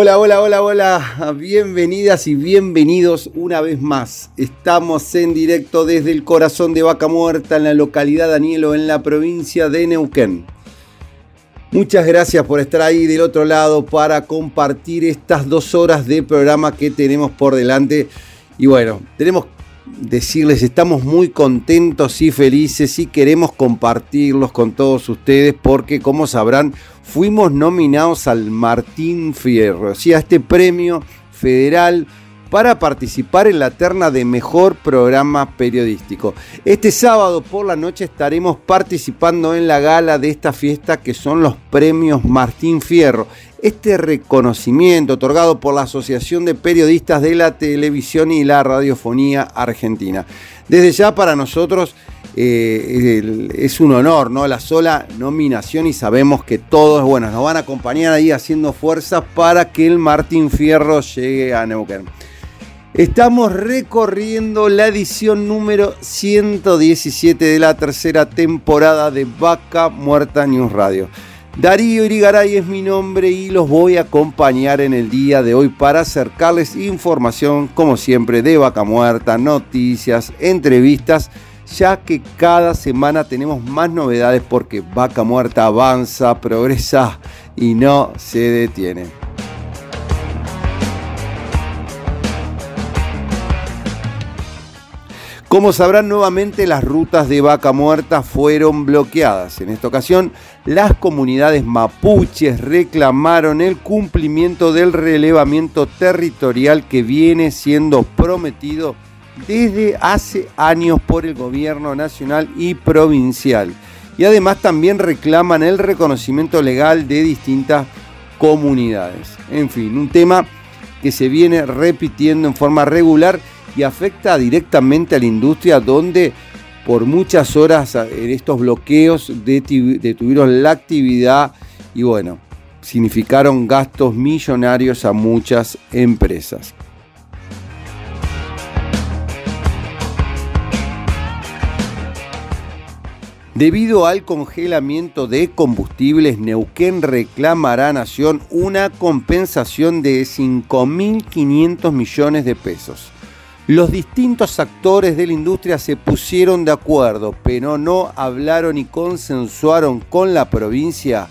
Hola, hola, hola, hola. Bienvenidas y bienvenidos una vez más. Estamos en directo desde el corazón de Vaca Muerta en la localidad Danielo, en la provincia de Neuquén. Muchas gracias por estar ahí del otro lado para compartir estas dos horas de programa que tenemos por delante. Y bueno, tenemos decirles, estamos muy contentos y felices y queremos compartirlos con todos ustedes porque como sabrán, fuimos nominados al Martín Fierro, o sea, este premio federal para participar en la terna de mejor programa periodístico. Este sábado por la noche estaremos participando en la gala de esta fiesta que son los premios Martín Fierro. Este reconocimiento otorgado por la Asociación de Periodistas de la Televisión y la Radiofonía Argentina. Desde ya para nosotros eh, es un honor, ¿no? La sola nominación y sabemos que todos, bueno, nos van a acompañar ahí haciendo fuerza para que el Martín Fierro llegue a Neuquén. Estamos recorriendo la edición número 117 de la tercera temporada de Vaca Muerta News Radio. Darío Irigaray es mi nombre y los voy a acompañar en el día de hoy para acercarles información, como siempre, de Vaca Muerta, noticias, entrevistas ya que cada semana tenemos más novedades porque Vaca Muerta avanza, progresa y no se detiene. Como sabrán nuevamente las rutas de vaca muerta fueron bloqueadas. En esta ocasión las comunidades mapuches reclamaron el cumplimiento del relevamiento territorial que viene siendo prometido desde hace años por el gobierno nacional y provincial. Y además también reclaman el reconocimiento legal de distintas comunidades. En fin, un tema que se viene repitiendo en forma regular y afecta directamente a la industria donde por muchas horas en estos bloqueos detuvieron la actividad y bueno, significaron gastos millonarios a muchas empresas. Debido al congelamiento de combustibles, Neuquén reclamará a Nación una compensación de 5.500 millones de pesos. Los distintos actores de la industria se pusieron de acuerdo, pero no hablaron y consensuaron con la provincia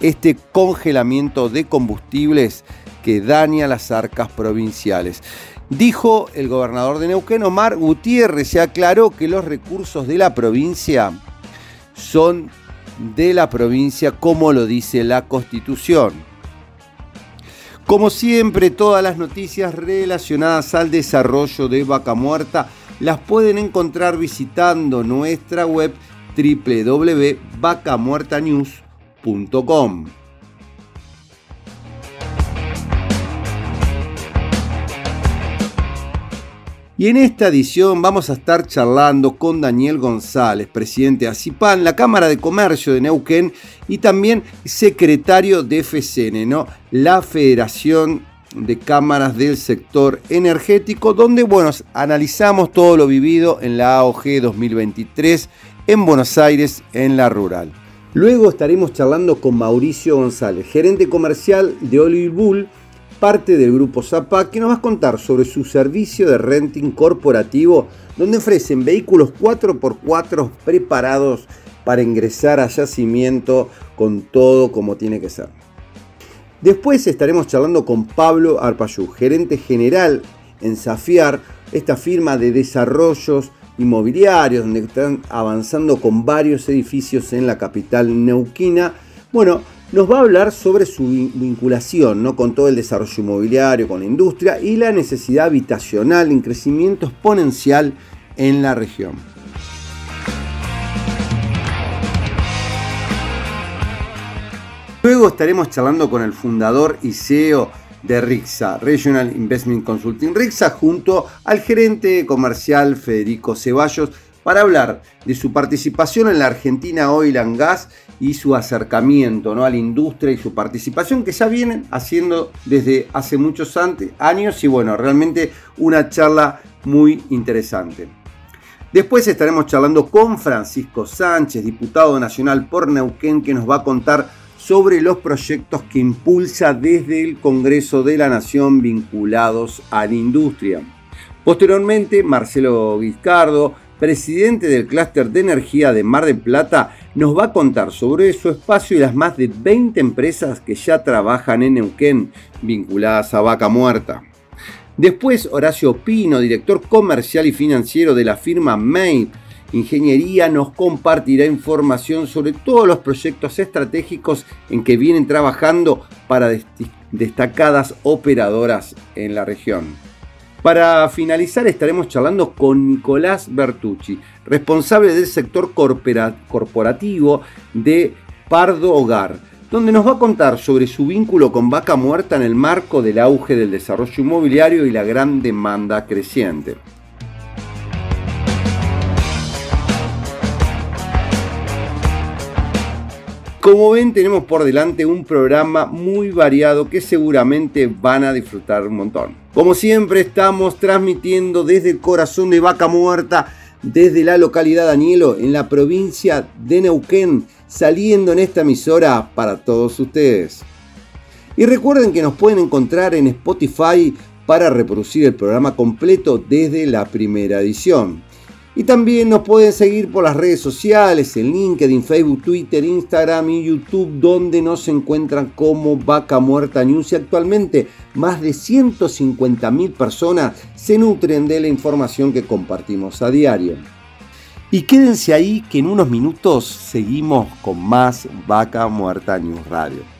este congelamiento de combustibles que daña las arcas provinciales. Dijo el gobernador de Neuquén, Omar Gutiérrez, se aclaró que los recursos de la provincia son de la provincia como lo dice la Constitución. Como siempre, todas las noticias relacionadas al desarrollo de Vaca Muerta las pueden encontrar visitando nuestra web www.vacamuertanews.com. Y en esta edición vamos a estar charlando con Daniel González, presidente de ACIPAN, la Cámara de Comercio de Neuquén y también secretario de FCN, ¿no? la Federación de Cámaras del Sector Energético, donde bueno, analizamos todo lo vivido en la AOG 2023 en Buenos Aires, en la rural. Luego estaremos charlando con Mauricio González, gerente comercial de Olive Bull, parte del grupo Zapac, que nos va a contar sobre su servicio de renting corporativo, donde ofrecen vehículos 4x4 preparados para ingresar a yacimiento con todo como tiene que ser. Después estaremos charlando con Pablo Arpayú, gerente general en Safiar, esta firma de desarrollos inmobiliarios, donde están avanzando con varios edificios en la capital neuquina. Bueno, nos va a hablar sobre su vinculación ¿no? con todo el desarrollo inmobiliario, con la industria y la necesidad habitacional en crecimiento exponencial en la región. Luego estaremos charlando con el fundador y CEO de RIXA, Regional Investment Consulting RIXA, junto al gerente comercial Federico Ceballos, para hablar de su participación en la Argentina Oil and Gas y su acercamiento ¿no? a la industria y su participación que ya vienen haciendo desde hace muchos años y bueno, realmente una charla muy interesante. Después estaremos charlando con Francisco Sánchez, diputado nacional por Neuquén, que nos va a contar sobre los proyectos que impulsa desde el Congreso de la Nación vinculados a la industria. Posteriormente, Marcelo Vizcardo, presidente del clúster de energía de Mar del Plata, nos va a contar sobre su espacio y las más de 20 empresas que ya trabajan en Neuquén vinculadas a Vaca Muerta. Después, Horacio Pino, director comercial y financiero de la firma May Ingeniería nos compartirá información sobre todos los proyectos estratégicos en que vienen trabajando para destacadas operadoras en la región. Para finalizar estaremos charlando con Nicolás Bertucci, responsable del sector corporativo de Pardo Hogar, donde nos va a contar sobre su vínculo con Vaca Muerta en el marco del auge del desarrollo inmobiliario y la gran demanda creciente. Como ven, tenemos por delante un programa muy variado que seguramente van a disfrutar un montón. Como siempre, estamos transmitiendo desde el corazón de Vaca Muerta, desde la localidad Danielo, en la provincia de Neuquén, saliendo en esta emisora para todos ustedes. Y recuerden que nos pueden encontrar en Spotify para reproducir el programa completo desde la primera edición. Y también nos pueden seguir por las redes sociales, en LinkedIn, Facebook, Twitter, Instagram y YouTube, donde nos encuentran como Vaca Muerta News. Y actualmente más de 150.000 personas se nutren de la información que compartimos a diario. Y quédense ahí que en unos minutos seguimos con más Vaca Muerta News Radio.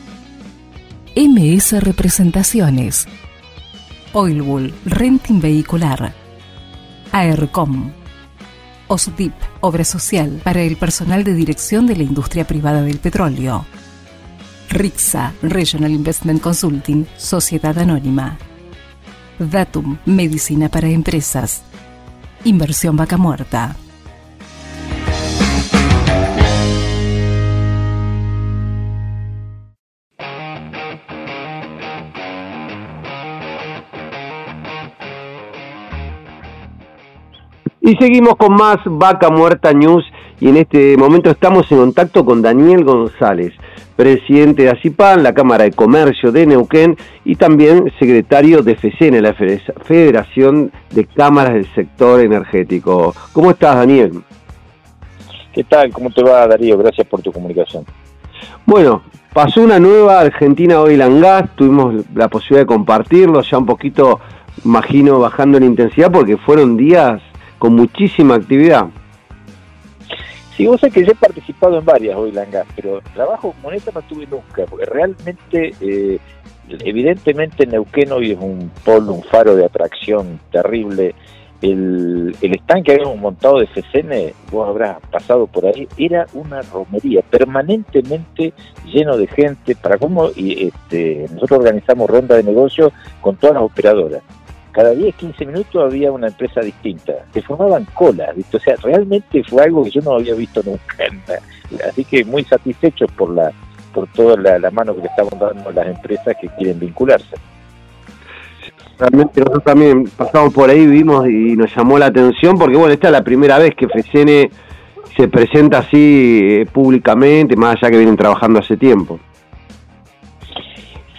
MS Representaciones, Oilbull Renting Vehicular, AERCOM, OSDIP, Obra Social para el personal de dirección de la industria privada del petróleo, RIXA, Regional Investment Consulting, Sociedad Anónima, Datum, Medicina para Empresas, Inversión Vaca Muerta. Y seguimos con más Vaca Muerta News y en este momento estamos en contacto con Daniel González, presidente de ACIPAN, la Cámara de Comercio de Neuquén y también secretario de FECENE, la Federación de Cámaras del Sector Energético. ¿Cómo estás, Daniel? ¿Qué tal? ¿Cómo te va, Darío? Gracias por tu comunicación. Bueno, pasó una nueva Argentina Oil and Gas, tuvimos la posibilidad de compartirlo, ya un poquito, imagino, bajando en intensidad porque fueron días con muchísima actividad. Sí, vos sabés que yo he participado en varias hoy Gas, pero trabajo como esta no tuve nunca, porque realmente, eh, evidentemente Neuquén hoy es un polo, un faro de atracción terrible. El, el stand que habíamos montado de FCN, vos habrás pasado por ahí, era una romería, permanentemente lleno de gente, para cómo y este, nosotros organizamos ronda de negocios con todas las operadoras cada 10, 15 minutos había una empresa distinta. Se formaban colas, O sea, realmente fue algo que yo no había visto nunca. Así que muy satisfechos por la por toda la, mano que le estamos dando las empresas que quieren vincularse. Realmente nosotros también pasamos por ahí, vimos y nos llamó la atención, porque bueno, esta es la primera vez que FECN se presenta así públicamente, más allá que vienen trabajando hace tiempo.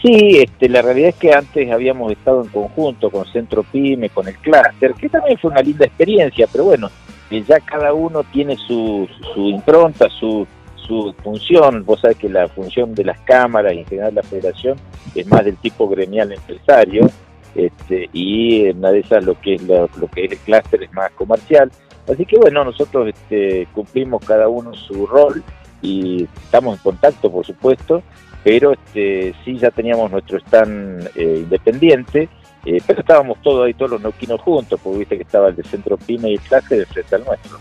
Sí, este, la realidad es que antes habíamos estado en conjunto con Centro Pyme, con el Cluster, que también fue una linda experiencia, pero bueno, ya cada uno tiene su, su impronta, su, su función. Vos sabés que la función de las cámaras y en general la federación es más del tipo gremial empresario, este, y una de esas lo que es lo, que es el clúster es más comercial. Así que bueno, nosotros este, cumplimos cada uno su rol y estamos en contacto, por supuesto, pero este, sí ya teníamos nuestro stand eh, independiente, eh, pero estábamos todos ahí, todos los neuquinos juntos, porque viste que estaba el de Centro Pyme y el clase de frente al nuestro.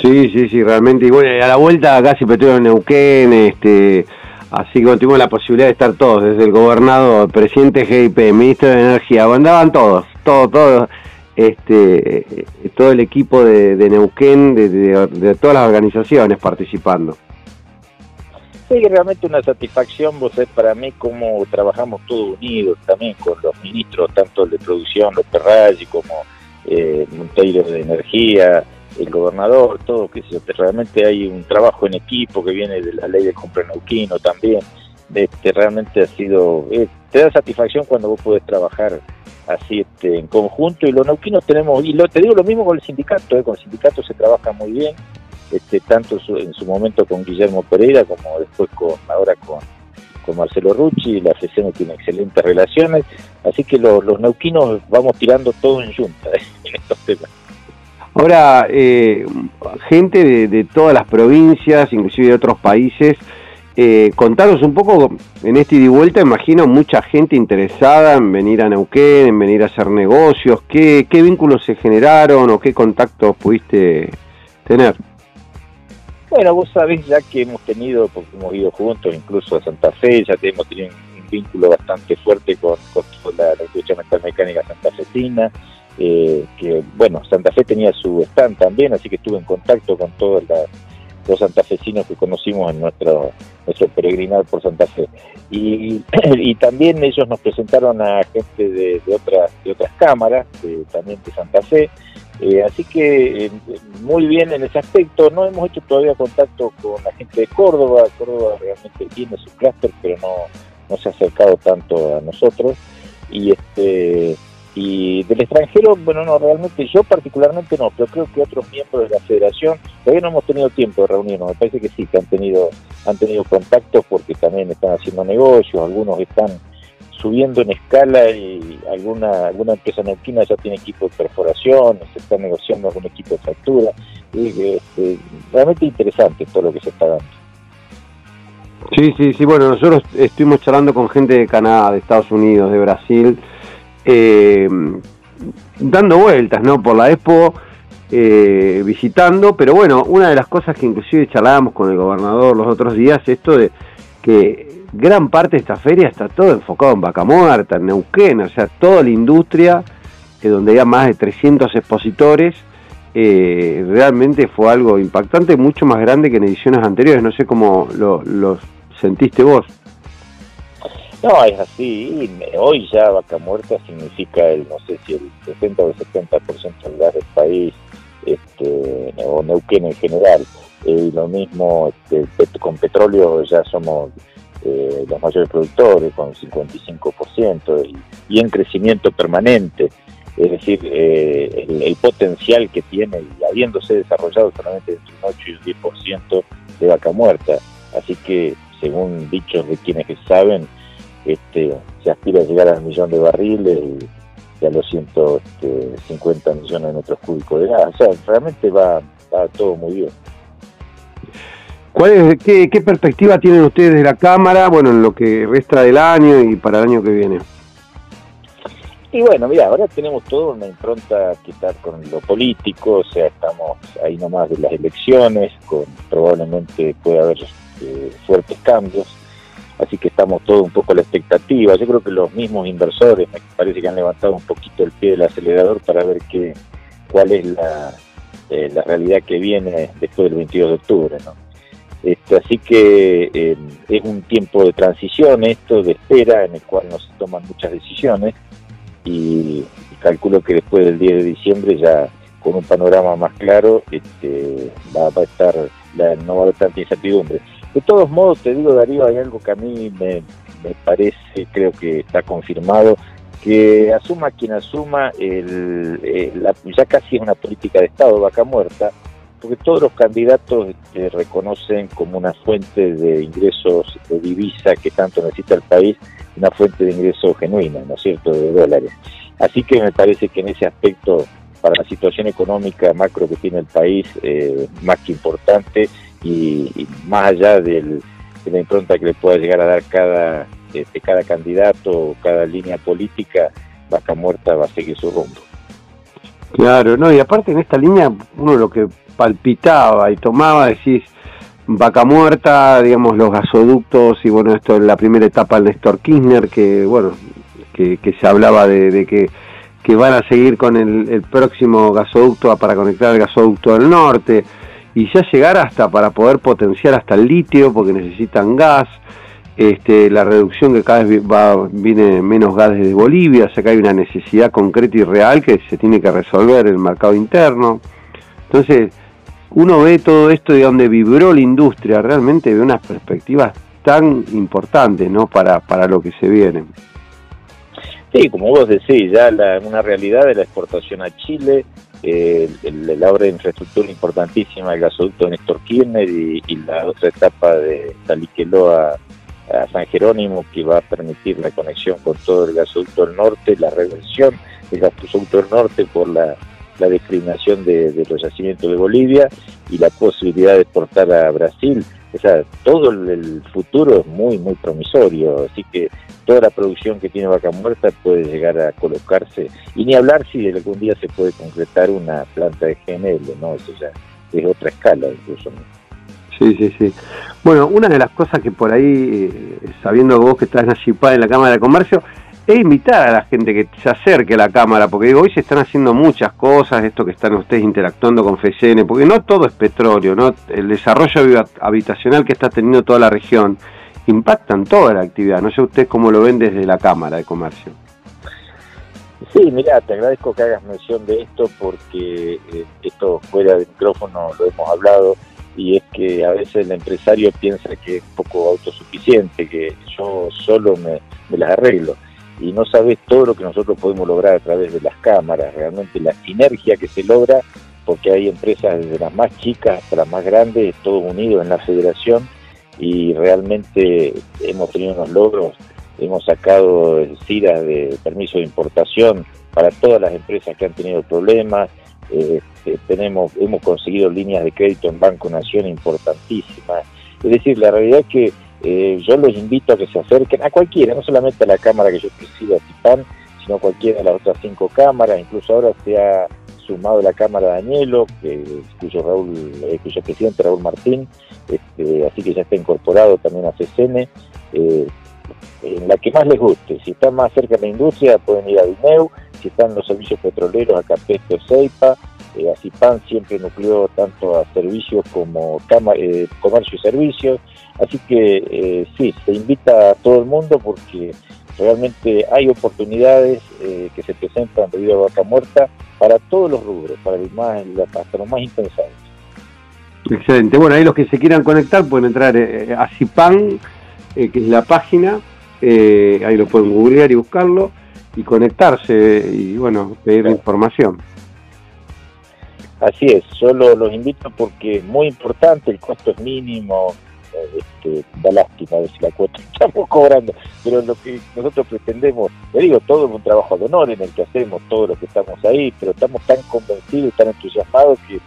Sí, sí, sí, realmente. Y bueno, a la vuelta acá se en Neuquén, este, así que tuvimos la posibilidad de estar todos, desde el gobernador, presidente GIP, ministro de Energía, andaban todos, todos, todos, este, todo el equipo de, Neuquén, de todas las organizaciones participando sí, realmente una satisfacción, vos es para mí como trabajamos todos unidos también con los ministros, tanto el de producción, los Perraggi, como eh, Monteiro de Energía, el gobernador, todo, que realmente hay un trabajo en equipo que viene de la ley de compra neuquino también, este, realmente ha sido, eh, te da satisfacción cuando vos podés trabajar así este, en conjunto y los neuquinos tenemos, y lo, te digo lo mismo con el sindicato, eh, con el sindicato se trabaja muy bien, este, tanto en su momento con Guillermo Pereira como después con ahora con, Marcelo Rucci, la FCN tiene excelentes relaciones, así que los, los neuquinos vamos tirando todo en junta en estos temas. Ahora, eh, gente de, todas las provincias, inclusive de otros países, eh, contaros un poco, en este ida y vuelta, imagino mucha gente interesada en venir a Neuquén, en venir a hacer negocios. ¿Qué, qué vínculos se generaron o qué contactos pudiste tener? Bueno, vos sabés ya que hemos tenido, porque hemos ido juntos incluso a Santa Fe, ya hemos tenido un vínculo bastante fuerte con, la, industria mental mecánica santafesina, eh, que bueno, Santa Fe tenía su stand también, así que estuve en contacto con todos los santafesinos que conocimos en nuestro nuestro peregrinar por Santa Fe. Y, también ellos nos presentaron a gente de, de otras de otras cámaras, también de Santa Fe, eh, así que eh, muy bien en ese aspecto. No hemos hecho todavía contacto con la gente de Córdoba. Córdoba realmente tiene su clúster, pero no, no se ha acercado tanto a nosotros. Y este y del extranjero, bueno, no, realmente yo particularmente no, pero creo que otros miembros de la federación todavía no hemos tenido tiempo de reunirnos. Me parece que sí, que han tenido han tenido contactos porque también están haciendo negocios, algunos están subiendo en escala y alguna alguna empresa neuquina ya tiene equipo de perforación, se está negociando algún equipo de factura. Y, este, realmente interesante todo lo que se está dando. Sí, sí, sí, bueno, nosotros estuvimos charlando con gente de Canadá, de Estados Unidos, de Brasil, eh, dando vueltas, ¿no? Por la Expo, eh, visitando, pero bueno, una de las cosas que inclusive charlábamos con el gobernador los otros días, esto de que gran parte de esta feria está todo enfocado en Vaca Muerta, en Neuquén, o sea, toda la industria, eh, donde había más de 300 expositores, eh, realmente fue algo impactante, mucho más grande que en ediciones anteriores, no sé cómo lo, sentiste vos. No, es así, hoy ya Vaca Muerta significa el, no sé si el 60 o el 70% del del país, este, o Neuquén en general, eh, y lo mismo este, con petróleo ya somos eh, los mayores productores con 55% y, y, en crecimiento permanente. Es decir, eh, el, potencial que tiene y habiéndose desarrollado solamente entre un 8 y un 10% de vaca muerta. Así que, según dichos de quienes saben, este, se aspira a llegar al millón de barriles y, a los 150 este, millones de metros cúbicos de gas. O sea, realmente va, va todo muy bien. ¿Cuál es, qué, perspectiva tienen ustedes de la Cámara, bueno, en lo que resta del año y para el año que viene? Y bueno, mira, ahora tenemos toda una impronta que estar con lo político, o sea, estamos ahí nomás de las elecciones, con probablemente puede haber eh, fuertes cambios, así que estamos todos un poco a la expectativa. Yo creo que los mismos inversores me parece que han levantado un poquito el pie del acelerador para ver qué, cuál es la, eh, la realidad que viene después del 22 de octubre, ¿no? Este, así que eh, es un tiempo de transición, esto de espera, en el cual no se toman muchas decisiones y, calculo que después del 10 de diciembre ya con un panorama más claro, este, va, a estar, no va a haber tanta incertidumbre. De todos modos, te digo, Darío, hay algo que a mí me, parece, creo que está confirmado, que asuma quien asuma, el, eh, ya casi es una política de Estado, vaca muerta, porque todos los candidatos este, reconocen como una fuente de ingresos de divisa que tanto necesita el país, una fuente de ingresos genuina, ¿no es cierto?, de dólares. Así que me parece que en ese aspecto, para la situación económica macro que tiene el país, eh, más que importante y, más allá de la impronta que le pueda llegar a dar cada, este, cada candidato cada línea política, Vaca Muerta va a seguir su rumbo. Claro, no, y aparte en esta línea uno lo que palpitaba y tomaba, decís, vaca muerta, digamos, los gasoductos, y bueno, esto es la primera etapa del Néstor Kirchner, que bueno, que, se hablaba de, que, que, van a seguir con el, próximo gasoducto para conectar el gasoducto del norte, y ya llegar hasta para poder potenciar hasta el litio, porque necesitan gas, este, la reducción que cada vez va, viene menos gas desde Bolivia, o sea que hay una necesidad concreta y real que se tiene que resolver en el mercado interno. Entonces, uno ve todo esto de donde vibró la industria, realmente ve unas perspectivas tan importantes ¿no? para, para lo que se viene. Sí, como vos decís, ya la, una realidad de la exportación a Chile, eh, la obra de infraestructura importantísima, el gasoducto de Néstor Kirchner y, la otra etapa de Taliqueló a, San Jerónimo que va a permitir la conexión con todo el gasoducto del norte, la reversión del gasoducto del norte por la la discriminación de, los yacimientos de Bolivia y la posibilidad de exportar a Brasil. O sea, todo el, futuro es muy, muy promisorio, así que toda la producción que tiene Vaca Muerta puede llegar a colocarse, y ni hablar si algún día se puede concretar una planta de GNL, ¿no? Eso ya es otra escala incluso. Sí, sí, sí. Bueno, una de las cosas que por ahí, eh, sabiendo vos que estás en la Cámara de Comercio, e invitar a la gente que se acerque a la cámara, porque digo, hoy se están haciendo muchas cosas, esto que están ustedes interactuando con FECN, porque no todo es petróleo, ¿no? El desarrollo habitacional que está teniendo toda la región impacta en toda la actividad. No sé ustedes cómo lo ven desde la Cámara de Comercio. Sí, mira, te agradezco que hagas mención de esto porque eh, esto fuera del micrófono lo hemos hablado y es que a veces el empresario piensa que es poco autosuficiente, que yo solo me las arreglo y no sabes todo lo que nosotros podemos lograr a través de las cámaras, realmente la sinergia que se logra, porque hay empresas desde las más chicas hasta las más grandes, todos unidos en la federación y realmente hemos tenido unos logros, hemos sacado CIRA de permiso de importación para todas las empresas que han tenido problemas, eh, tenemos, hemos conseguido líneas de crédito en Banco Nación importantísimas, es decir, la realidad es que eh, yo los invito a que se acerquen a cualquiera, no solamente a la cámara que yo presido, a Titán, sino a cualquiera de las otras cinco cámaras, incluso ahora se ha sumado la cámara de que, cuyo, Raúl, eh, cuyo presidente Raúl Martín, este, así que ya está incorporado también a CCN, eh, en la que más les guste. Si están más cerca de la industria, pueden ir a Dineu, si están los servicios petroleros, a Capesto Ceipa, eh, ACIPAN siempre nucleó tanto a servicios como eh, comercio y servicios, así que eh, sí, se invita a todo el mundo porque realmente hay oportunidades eh, que se presentan debido a vaca muerta para todos los rubros, para el más, hasta los más impensados. Excelente. Bueno, ahí los que se quieran conectar pueden entrar a CIPAN, que es la página, ahí lo pueden googlear y buscarlo y conectarse y bueno, pedir información. Así es, solo los invito porque es muy importante, el costo es mínimo, este, da lástima si la cuota estamos cobrando, pero lo que nosotros pretendemos, le digo, todo es un trabajo de honor en el que hacemos todos los que estamos ahí, pero estamos tan convencidos y tan entusiasmados que,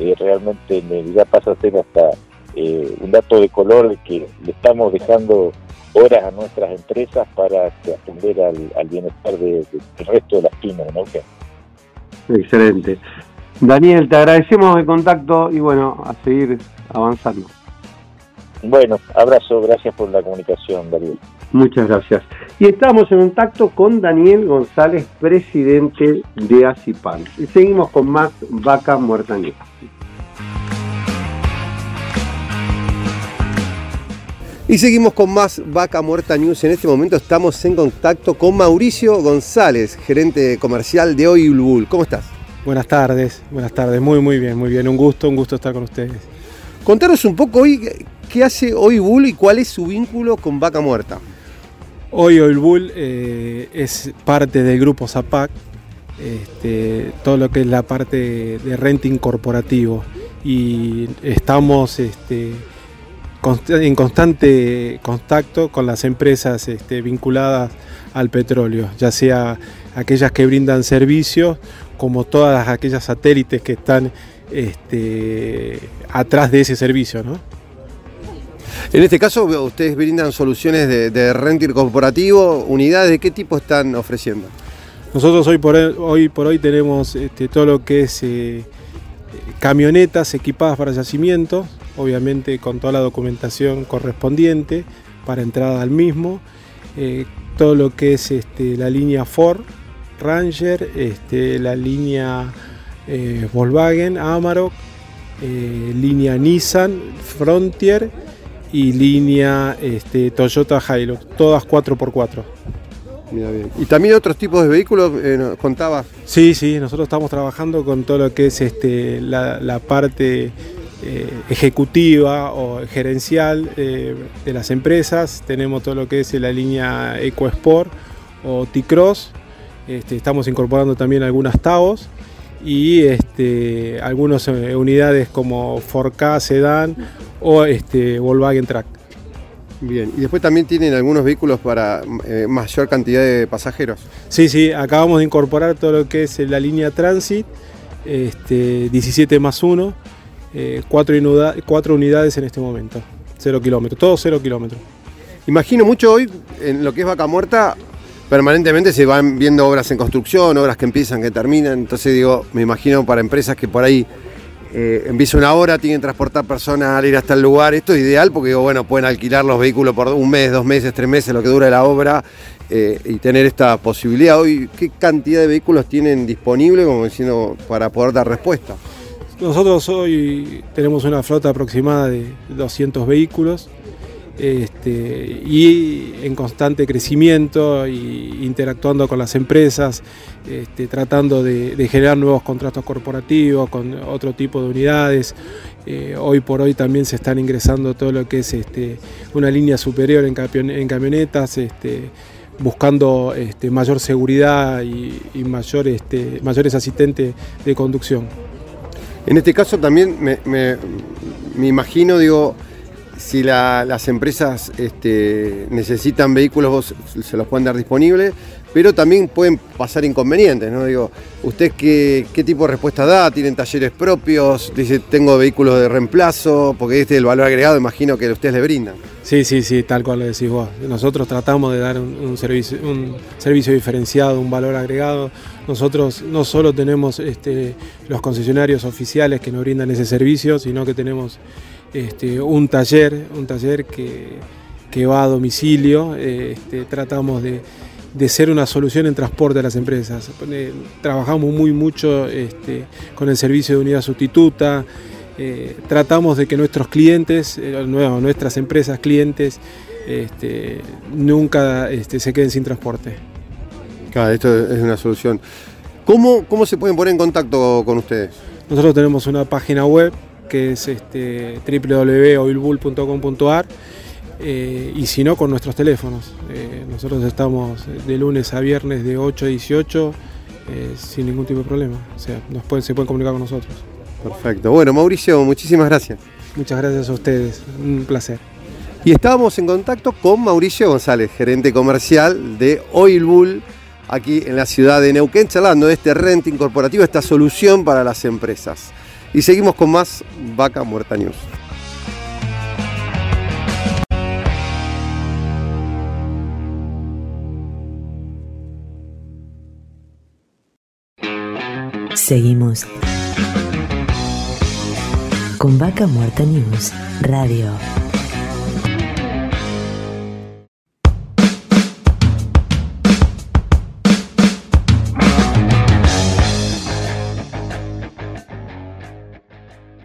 eh, realmente ya pasa a ser hasta eh, un dato de color de que le estamos dejando horas a nuestras empresas para atender al, bienestar del resto de las pymes ¿no? Excelente. Daniel, te agradecemos el contacto y bueno, a seguir avanzando. Bueno, abrazo, gracias por la comunicación, Daniel. Muchas gracias. Y estamos en contacto con Daniel González, presidente de ACIPAN. Y seguimos con más Vaca Muerta News. Y seguimos con más Vaca Muerta News. En este momento estamos en contacto con Mauricio González, gerente comercial de Oilbull. ¿Cómo estás? Buenas tardes, buenas tardes, muy muy bien, muy bien, un gusto, un gusto estar con ustedes. Contanos un poco hoy qué hace Hoy Bull y cuál es su vínculo con Vaca Muerta. Hoy Oil Bull eh, es parte del grupo Zapac, este, todo lo que es la parte de renting corporativo y estamos este, en constante contacto con las empresas este, vinculadas al petróleo, ya sea aquellas que brindan servicios como todas aquellas satélites que están este, atrás de ese servicio. ¿no? En este caso, ustedes brindan soluciones de, de renting corporativo, unidades, ¿de qué tipo están ofreciendo? Nosotros hoy por hoy, por hoy tenemos este, todo lo que es eh, camionetas equipadas para yacimientos, obviamente con toda la documentación correspondiente para entrada al mismo, eh, todo lo que es este, la línea Ford, Ranger, este, la línea eh, Volkswagen, Amarok, línea Nissan, Frontier y línea Toyota Hilux, todas 4x4. ¿Y también otros tipos de vehículos eh, contaba? Sí, sí, nosotros estamos trabajando con todo lo que es este, la, parte eh, ejecutiva o gerencial eh, de las empresas. Tenemos todo lo que es la línea EcoSport o T-Cross. Este, estamos incorporando también algunas TAOs y este, algunas unidades como 4K Sedan o este, Volkswagen Track. Bien, y después también tienen algunos vehículos para eh, mayor cantidad de pasajeros. Sí, sí, acabamos de incorporar todo lo que es la línea Transit, este, 17 más 1, 4 eh, unidades en este momento, 0 kilómetros, todo 0 kilómetros. Imagino mucho hoy en lo que es Vaca Muerta, permanentemente se van viendo obras en construcción, obras que empiezan, que terminan, entonces digo, me imagino para empresas que por ahí eh, empieza una hora, tienen que transportar personas al ir hasta el lugar. Esto es ideal porque bueno, pueden alquilar los vehículos por un mes, dos meses, tres meses, lo que dura la obra, eh, y tener esta posibilidad. Hoy, ¿qué cantidad de vehículos tienen disponible como diciendo, para poder dar respuesta? Nosotros hoy tenemos una flota aproximada de 200 vehículos este, y en constante crecimiento y interactuando con las empresas, este, tratando de, generar nuevos contratos corporativos con otro tipo de unidades. Eh, hoy por hoy también se están ingresando todo lo que es este, una línea superior en, camionetas, buscando mayor seguridad y, mayor, mayores asistentes de conducción. En este caso también me imagino, digo, si las empresas este, necesitan vehículos, vos se los pueden dar disponibles, pero también pueden pasar inconvenientes, ¿no? Digo, ¿usted qué, tipo de respuesta da? ¿Tienen talleres propios? Dice, tengo vehículos de reemplazo, porque este es el valor agregado, imagino que ustedes le brindan. Sí, sí, sí, tal cual lo decís vos. Nosotros tratamos de dar un, servicio, un servicio diferenciado, un valor agregado. Nosotros no solo tenemos este, los concesionarios oficiales que nos brindan ese servicio, sino que tenemos este, un taller, un taller que, va a domicilio. Este, tratamos de, ser una solución en transporte a las empresas. Trabajamos muy mucho este, con el servicio de unidad sustituta. Eh, tratamos de que nuestros clientes, eh, nuestras empresas clientes, nunca se queden sin transporte. Claro, esto es una solución. ¿Cómo, ¿Cómo se pueden poner en contacto con ustedes? Nosotros tenemos una página web que es este, www.oilbull.com.ar eh, y si no con nuestros teléfonos. Eh, nosotros estamos de lunes a viernes de 8 a 18 eh, sin ningún tipo de problema. O sea, nos pueden, se pueden comunicar con nosotros. Perfecto. Bueno, Mauricio, muchísimas gracias. Muchas gracias a ustedes. Un placer. Y estábamos en contacto con Mauricio González, gerente comercial de Oil aquí en la ciudad de Neuquén, charlando de este renting corporativo, esta solución para las empresas. Y seguimos con más Vaca Muerta News. Seguimos con Vaca Muerta News Radio.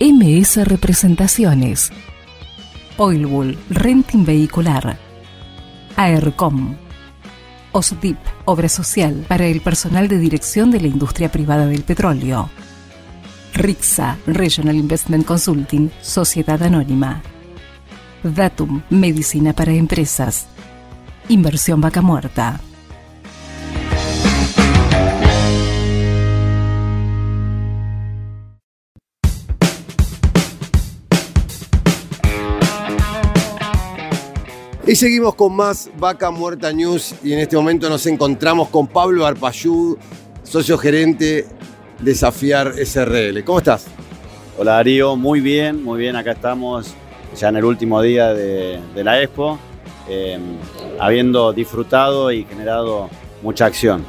MS Representaciones. Oilbull, Renting Vehicular. AERCOM. OSDIP, Obra Social para el personal de dirección de la industria privada del petróleo. RIXA, Regional Investment Consulting, Sociedad Anónima. Datum, Medicina para Empresas. Inversión Vaca Muerta. Y seguimos con más Vaca Muerta News y en este momento nos encontramos con Pablo Arpayud, socio gerente Desafiar SRL. ¿Cómo estás? Hola Darío, muy bien, muy bien, acá estamos ya en el último día de, de la Expo, eh, habiendo disfrutado y generado mucha acción.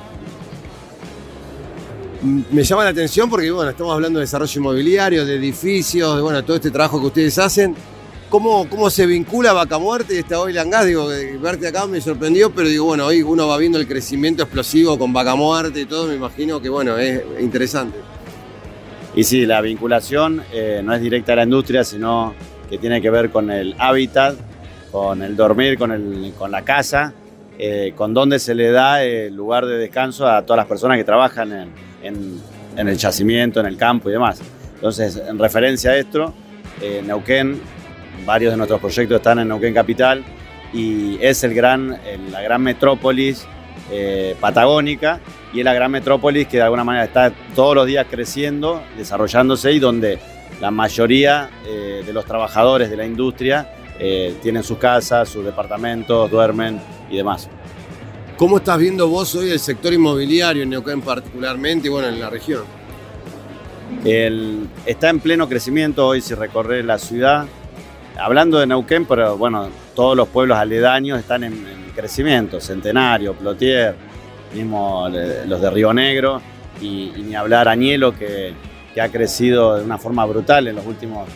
Me llama la atención porque bueno, estamos hablando de desarrollo inmobiliario, de edificios, de bueno, todo este trabajo que ustedes hacen. ¿Cómo, cómo se vincula Vaca Muerte y esta Oil and Gas? Digo, eh, verte acá me sorprendió, pero digo, bueno, hoy uno va viendo el crecimiento explosivo con Vaca Muerte y todo, me imagino que bueno, es interesante. Y sí, la vinculación eh, no es directa a la industria, sino que tiene que ver con el hábitat, con el dormir, con, el, con la casa, eh, con donde se le da el lugar de descanso a todas las personas que trabajan en, en, el yacimiento, en el campo y demás. Entonces, en referencia a esto, Neuquén, varios de nuestros proyectos están en Neuquén Capital y es el gran, el- la gran metrópolis eh, patagónica y es la gran metrópolis que de alguna manera está todos los días creciendo, desarrollándose y donde la mayoría eh, de los trabajadores de la industria eh, tienen sus casas, sus departamentos, duermen y demás. ¿Cómo estás viendo vos hoy el sector inmobiliario en Neuquén particularmente y bueno, en la región? El- está en pleno crecimiento hoy si recorres la ciudad. Hablando de Neuquén, pero bueno, todos los pueblos aledaños están en, en crecimiento. Centenario, Plotier, mismo eh, los de Río Negro y, ni hablar Añelo que, que ha crecido de una forma brutal en los últimos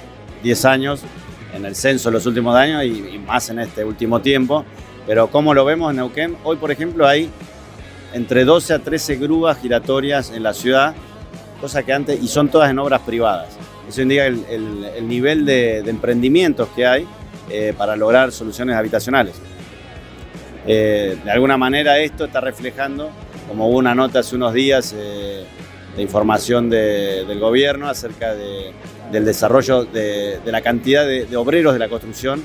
10 años, en el censo de los últimos años y, y más en este último tiempo. Pero como lo vemos en Neuquén, hoy por ejemplo hay entre 12 a 13 grúas giratorias en la ciudad cosa que antes, y son todas en obras privadas. Eso indica el, el- el nivel de, emprendimientos que hay eh, para lograr soluciones habitacionales. Eh, de alguna manera esto está reflejando, como hubo una nota hace unos días eh, de información de- del gobierno acerca de- del desarrollo de, la cantidad de, obreros de la construcción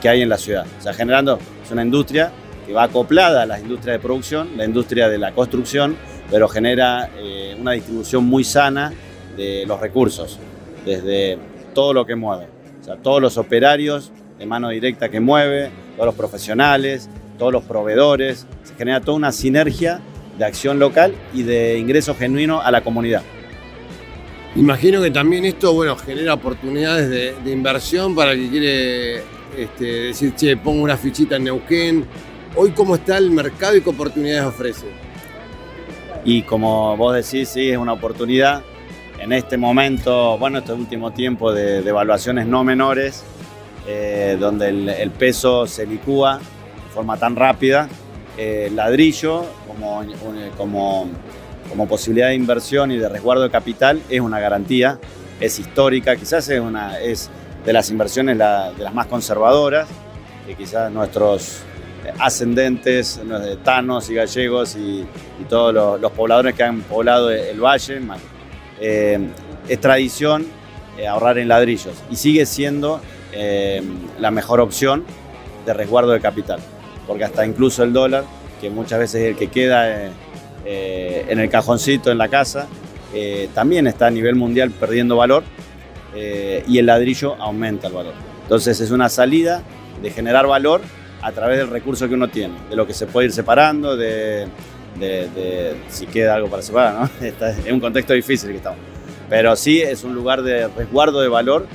que hay en la ciudad. O sea, generando, es una industria que va acoplada a la industria de producción, la industria de la construcción, pero genera una distribución muy sana de los recursos, desde todo lo que mueve. O sea, todos los operarios de mano directa que mueve, todos los profesionales, todos los proveedores. Se genera toda una sinergia de acción local y de ingreso genuino a la comunidad. Imagino que también esto, bueno, genera oportunidades de, de inversión para el que quiere este, decir, che, pongo una fichita en Neuquén. Hoy, ¿cómo está el mercado y qué oportunidades ofrece? Y como vos decís, sí, es una oportunidad. En este momento, bueno, este último tiempo de, de evaluaciones no menores, eh, donde el, peso se licúa de forma tan rápida, eh, ladrillo como, un- como, como posibilidad de inversión y de resguardo de capital es una garantía, es histórica, quizás es, una, es de las inversiones de las más conservadoras, que quizás nuestros eh, ascendentes, de tanos y gallegos y, todos los, los pobladores que han poblado el valle, eh, es tradición eh, ahorrar en ladrillos y sigue siendo eh, la mejor opción de resguardo de capital, porque hasta incluso el dólar, que muchas veces es el que queda en el cajoncito en la casa, también está a nivel mundial perdiendo valor y el ladrillo aumenta el valor. Entonces es una salida de generar valor a través del recurso que uno tiene, de lo que se puede ir separando, de, de- de si queda algo para separar, ¿no? Está- es un contexto difícil que estamos. Pero sí es un lugar de resguardo de valor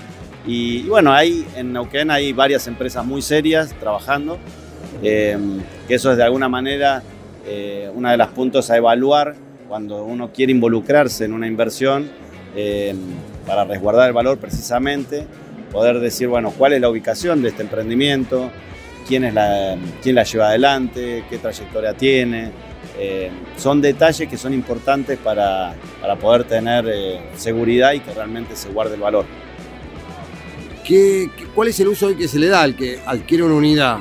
y, y bueno, ahí en Neuquén hay varias empresas muy serias trabajando, eh, que eso es de alguna manera eh, una de las puntos a evaluar cuando uno quiere involucrarse en una inversión, eh, para resguardar el valor precisamente, poder decir, bueno, cuál es la ubicación de este emprendimiento, quién, es la, quién la lleva adelante, qué trayectoria tiene. Eh, son detalles que son importantes para, poder tener eh, seguridad y que realmente se guarde el valor. ¿Qué, cuál es el uso hoy que se le da al que adquiere una unidad?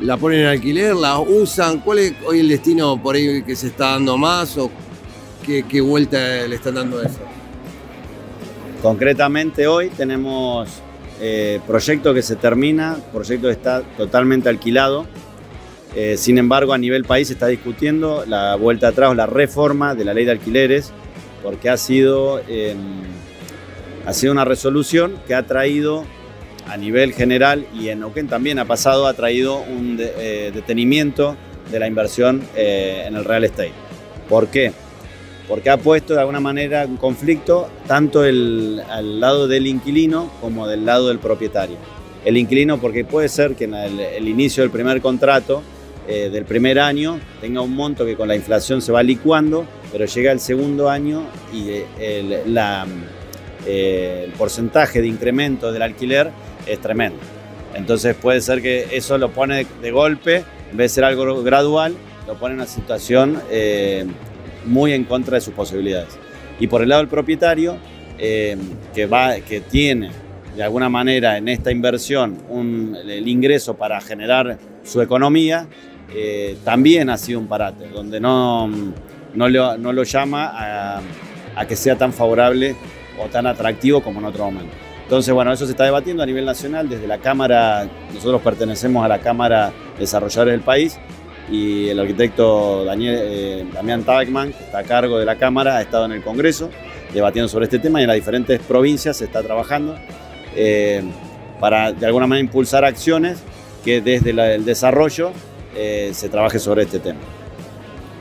¿La ponen en alquiler? ¿La usan? ¿Cuál es hoy el destino por ahí que se está dando más? ¿O qué, qué vuelta le están dando a eso? Concretamente hoy tenemos eh, proyecto que se termina, proyecto que está totalmente alquilado. Eh, sin embargo, a nivel país se está discutiendo la vuelta atrás o la reforma de la ley de alquileres, porque ha sido, em, ha sido una resolución que ha traído a nivel general y en Neuquén también ha pasado, ha traído un eh, detenimiento de la inversión en el real estate. ¿Por qué? porque ha puesto de alguna manera un conflicto tanto el, al lado del inquilino como del lado del propietario. El inquilino porque puede ser que en el, inicio del primer contrato eh, del primer año tenga un monto que con la inflación se va licuando, pero llega el segundo año y eh, eh, el porcentaje de incremento del alquiler es tremendo. Entonces puede ser que eso lo pone de golpe, en vez de ser algo gradual, lo pone en una situación muy en contra de sus posibilidades. Y por el lado del propietario, que, va, que tiene de alguna manera en esta inversión un, el ingreso para generar su economía, eh, también ha sido un parate, donde no, no, lo, llama a, que sea tan favorable o tan atractivo como en otro momento. Entonces, bueno, eso se está debatiendo a nivel nacional desde la Cámara, nosotros pertenecemos a la Cámara Desarrolladores del país, y el arquitecto Daniel, eh, Damián Tagman, que está a cargo de la Cámara, ha estado en el Congreso debatiendo sobre este tema y en las diferentes provincias se está trabajando eh, para de alguna manera impulsar acciones que desde el desarrollo eh, se trabaje sobre este tema.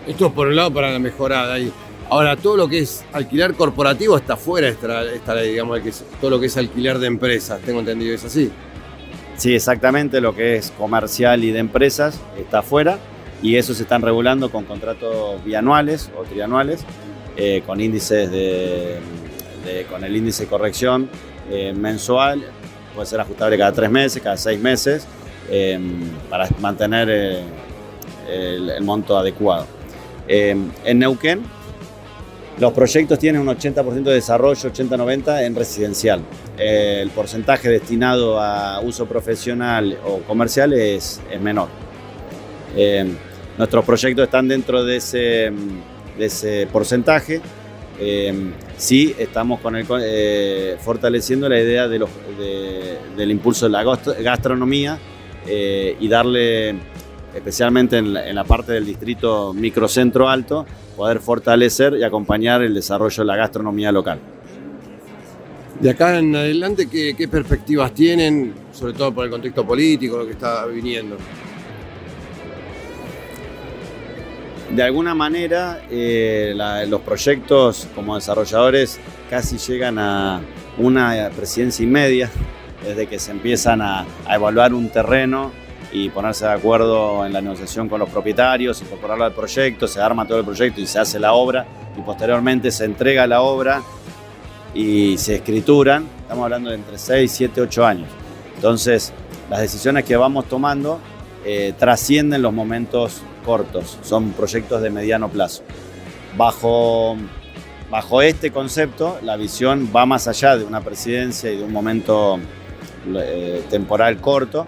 Esto es por un lado para la mejorada ahí. Ahora, todo lo que es alquiler corporativo está fuera de esta, ley, digamos, que todo lo que es alquiler de empresas, tengo entendido, ¿es así? Sí, exactamente, lo que es comercial y de empresas está fuera y eso se están regulando con contratos bianuales o trianuales, eh, con índices de, con el índice de corrección eh, mensual, puede ser ajustable cada tres meses, cada seis meses, em, para mantener eh, el, monto adecuado. Em, en Neuquén, los proyectos tienen un 80% de desarrollo, 80-90 en residencial. el porcentaje destinado a uso profesional o comercial es, menor. Em, Nuestros proyectos están dentro de ese, porcentaje. Sí, estamos con el, eh, fortaleciendo la idea del impulso de la gastronomía eh, y darle, especialmente en la, parte del distrito microcentro alto, poder fortalecer y acompañar el desarrollo de la gastronomía local. De acá en adelante, ¿qué, qué perspectivas tienen, sobre todo por el contexto político, lo que está viniendo? de alguna manera eh, los proyectos como desarrolladores casi llegan a una presidencia y media, desde que se empiezan a, evaluar un terreno y ponerse de acuerdo en la negociación con los propietarios, incorporarlo al proyecto, se arma todo el proyecto y se hace la obra y posteriormente se entrega la obra y se escrituran, estamos hablando de entre 6, 7, 8 años. Entonces, las decisiones que vamos tomando eh, trascienden los momentos cortos, son proyectos de mediano plazo. Bajo, bajo este concepto, la visión va más allá de una presidencia y de un momento eh, temporal corto.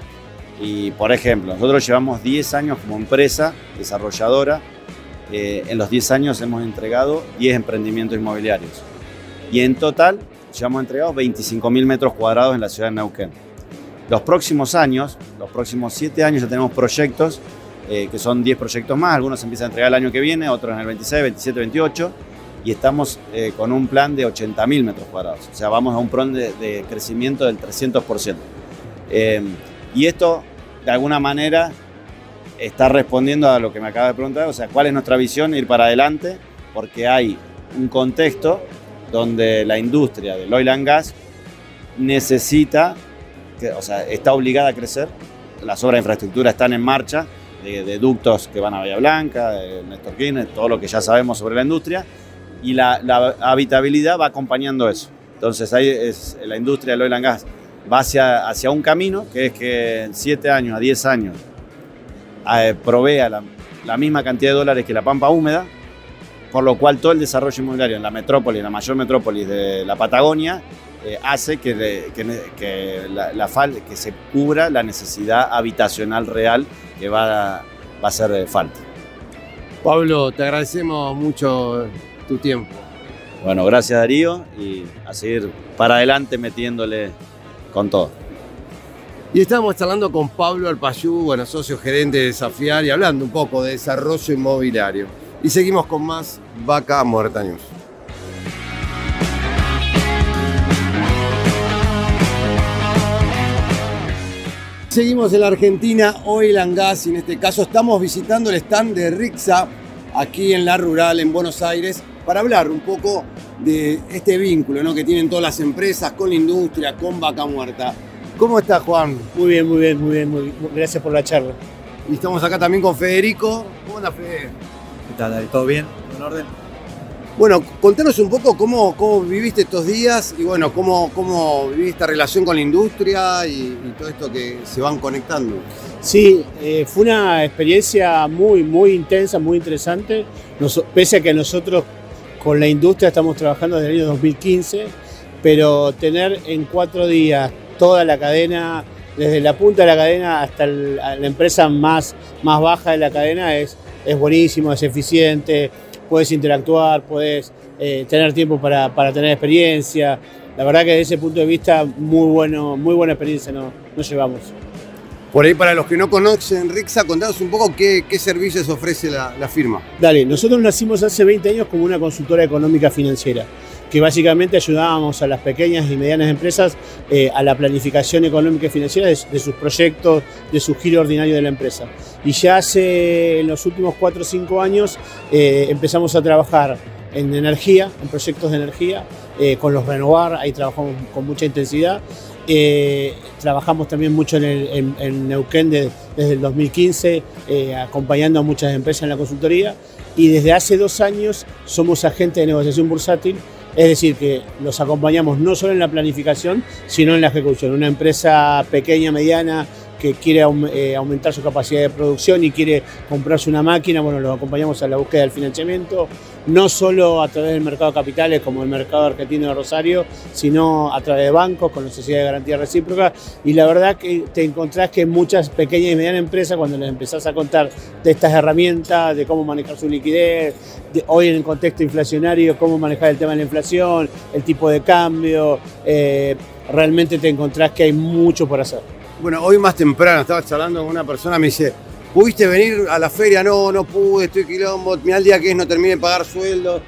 Y, por ejemplo, nosotros llevamos 10 años como empresa desarrolladora. Eh, en los 10 años hemos entregado 10 emprendimientos inmobiliarios. Y en total, llevamos entregado 25.000 metros cuadrados en la ciudad de Neuquén. Los próximos años, los próximos 7 años ya tenemos proyectos eh, que son 10 proyectos más, algunos empiezan a entregar el año que viene, otros en el 26, 27, 28, y estamos eh, con un plan de 80.000 metros cuadrados, o sea, vamos a un plan de, crecimiento del 300%. Eh, y esto, de alguna manera, está respondiendo a lo que me acaba de preguntar, o sea, cuál es nuestra visión, ir para adelante, porque hay un contexto donde la industria del oil and gas necesita, o sea, está obligada a crecer, las obras de infraestructura están en marcha, de, ductos que van a Bahía Blanca, de Néstor Kirchner, todo lo que ya sabemos sobre la industria, y la, habitabilidad va acompañando eso. Entonces ahí es la industria del oil and gas va hacia, hacia un camino que es que en 7 años a 10 años eh, provea la, la misma cantidad de dólares que la pampa húmeda, por lo cual todo el desarrollo inmobiliario en la metrópoli, en la mayor metrópolis de la Patagonia, eh, hace que, que que la, la fal- que se cubra la necesidad habitacional real que va a, va a hacer eh, falta. Pablo, te agradecemos mucho tu tiempo. Bueno, gracias Darío y a seguir para adelante metiéndole con todo. Y estamos charlando con Pablo Alpayú, bueno, socio gerente de Desafiar y hablando un poco de desarrollo inmobiliario. Y seguimos con más Vaca Muerta News. Seguimos en la Argentina, Oil and Gas, y en este caso estamos visitando el stand de Rixa, aquí en la rural, en Buenos Aires, para hablar un poco de este vínculo ¿no? que tienen todas las empresas con la industria, con Vaca Muerta. ¿Cómo está Juan? Muy bien, muy bien, muy bien, muy bien. Gracias por la charla. Y estamos acá también con Federico. ¿Cómo anda Fede? ¿Qué tal, David? ¿Todo bien? ¿En orden? Bueno, contanos un poco cómo, cómo viviste estos días y bueno, cómo, cómo viviste esta relación con la industria y, y todo esto que se van conectando. Sí, eh, fue una experiencia muy, muy intensa, muy interesante. Nos- pese a que nosotros con la industria estamos trabajando desde el año 2015, pero tener en cuatro días toda la cadena, desde la punta de la cadena hasta la empresa más, más baja de la cadena, es, es buenísimo, es eficiente, puedes interactuar, puedes eh, tener tiempo para, para tener experiencia. La verdad que desde ese punto de vista, muy, bueno, muy buena experiencia nos llevamos. Por ahí, para los que no conocen Rixa, contanos un poco qué, servicios ofrece la, la firma. Dale, nosotros nacimos hace 20 años como una consultora económica financiera, que básicamente ayudábamos a las pequeñas y medianas empresas eh, a la planificación económica y financiera de, de sus proyectos, de su giro ordinario de la empresa. Y ya hace, en los últimos 4 o 5 años, eh, empezamos a trabajar en energía, en proyectos de energía, eh, con los renovar, ahí trabajamos con mucha intensidad. Eh, trabajamos también mucho en, el- en- Neuquén de- desde el 2015, eh, acompañando a muchas empresas en la consultoría. Y desde hace dos años somos agentes de negociación bursátil, es decir, que los acompañamos no solo en la planificación, sino en la ejecución. Una empresa pequeña, mediana, que quiere eh, aumentar su capacidad de producción y quiere comprarse una máquina, bueno, los acompañamos a la búsqueda del financiamiento, no solo a través del mercado de capitales como el mercado argentino de Rosario, sino a través de bancos con la sociedad de garantía recíproca. Y la verdad que te encontrás que muchas pequeñas y medianas empresas, cuando les empezás a contar de estas herramientas, de cómo manejar su liquidez, de- hoy en el contexto inflacionario, cómo manejar el tema de la inflación, el tipo de cambio, eh, realmente te encontrás que hay mucho por hacer. Bueno, hoy más temprano estaba charlando con una persona, me dice, ¿pudiste venir a la feria? No, no pude, estoy quilombo, mira el día que es, no terminé de pagar sueldos.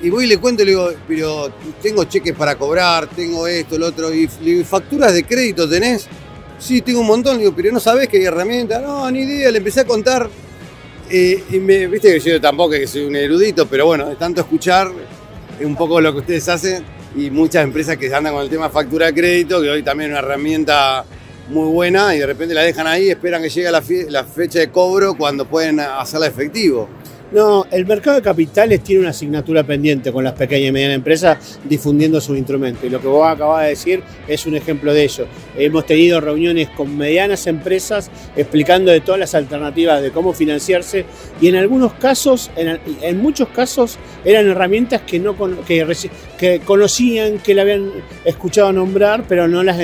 Y voy y le cuento, le digo, pero tengo cheques para cobrar, tengo esto, lo otro, y le digo, ¿facturas de crédito tenés? Sí, tengo un montón, le digo, pero no sabés que hay herramientas, no, ni idea, le empecé a contar. eh, y me, viste que yo tampoco que soy un erudito, pero bueno, de tanto escuchar un poco lo que ustedes hacen y muchas empresas que andan con el tema factura de crédito, que hoy también es una herramienta muy buena y de repente la dejan ahí, esperan que llegue la, la fecha de cobro cuando pueden hacerla efectivo. No, el mercado de capitales tiene una asignatura pendiente con las pequeñas y medianas empresas difundiendo sus instrumentos. Y lo que vos acabas de decir es un ejemplo de ello. Hemos tenido reuniones con medianas empresas explicando de todas las alternativas de cómo financiarse y en algunos casos, en, muchos casos, eran herramientas que, no que, conocían, que la habían escuchado nombrar, pero no las,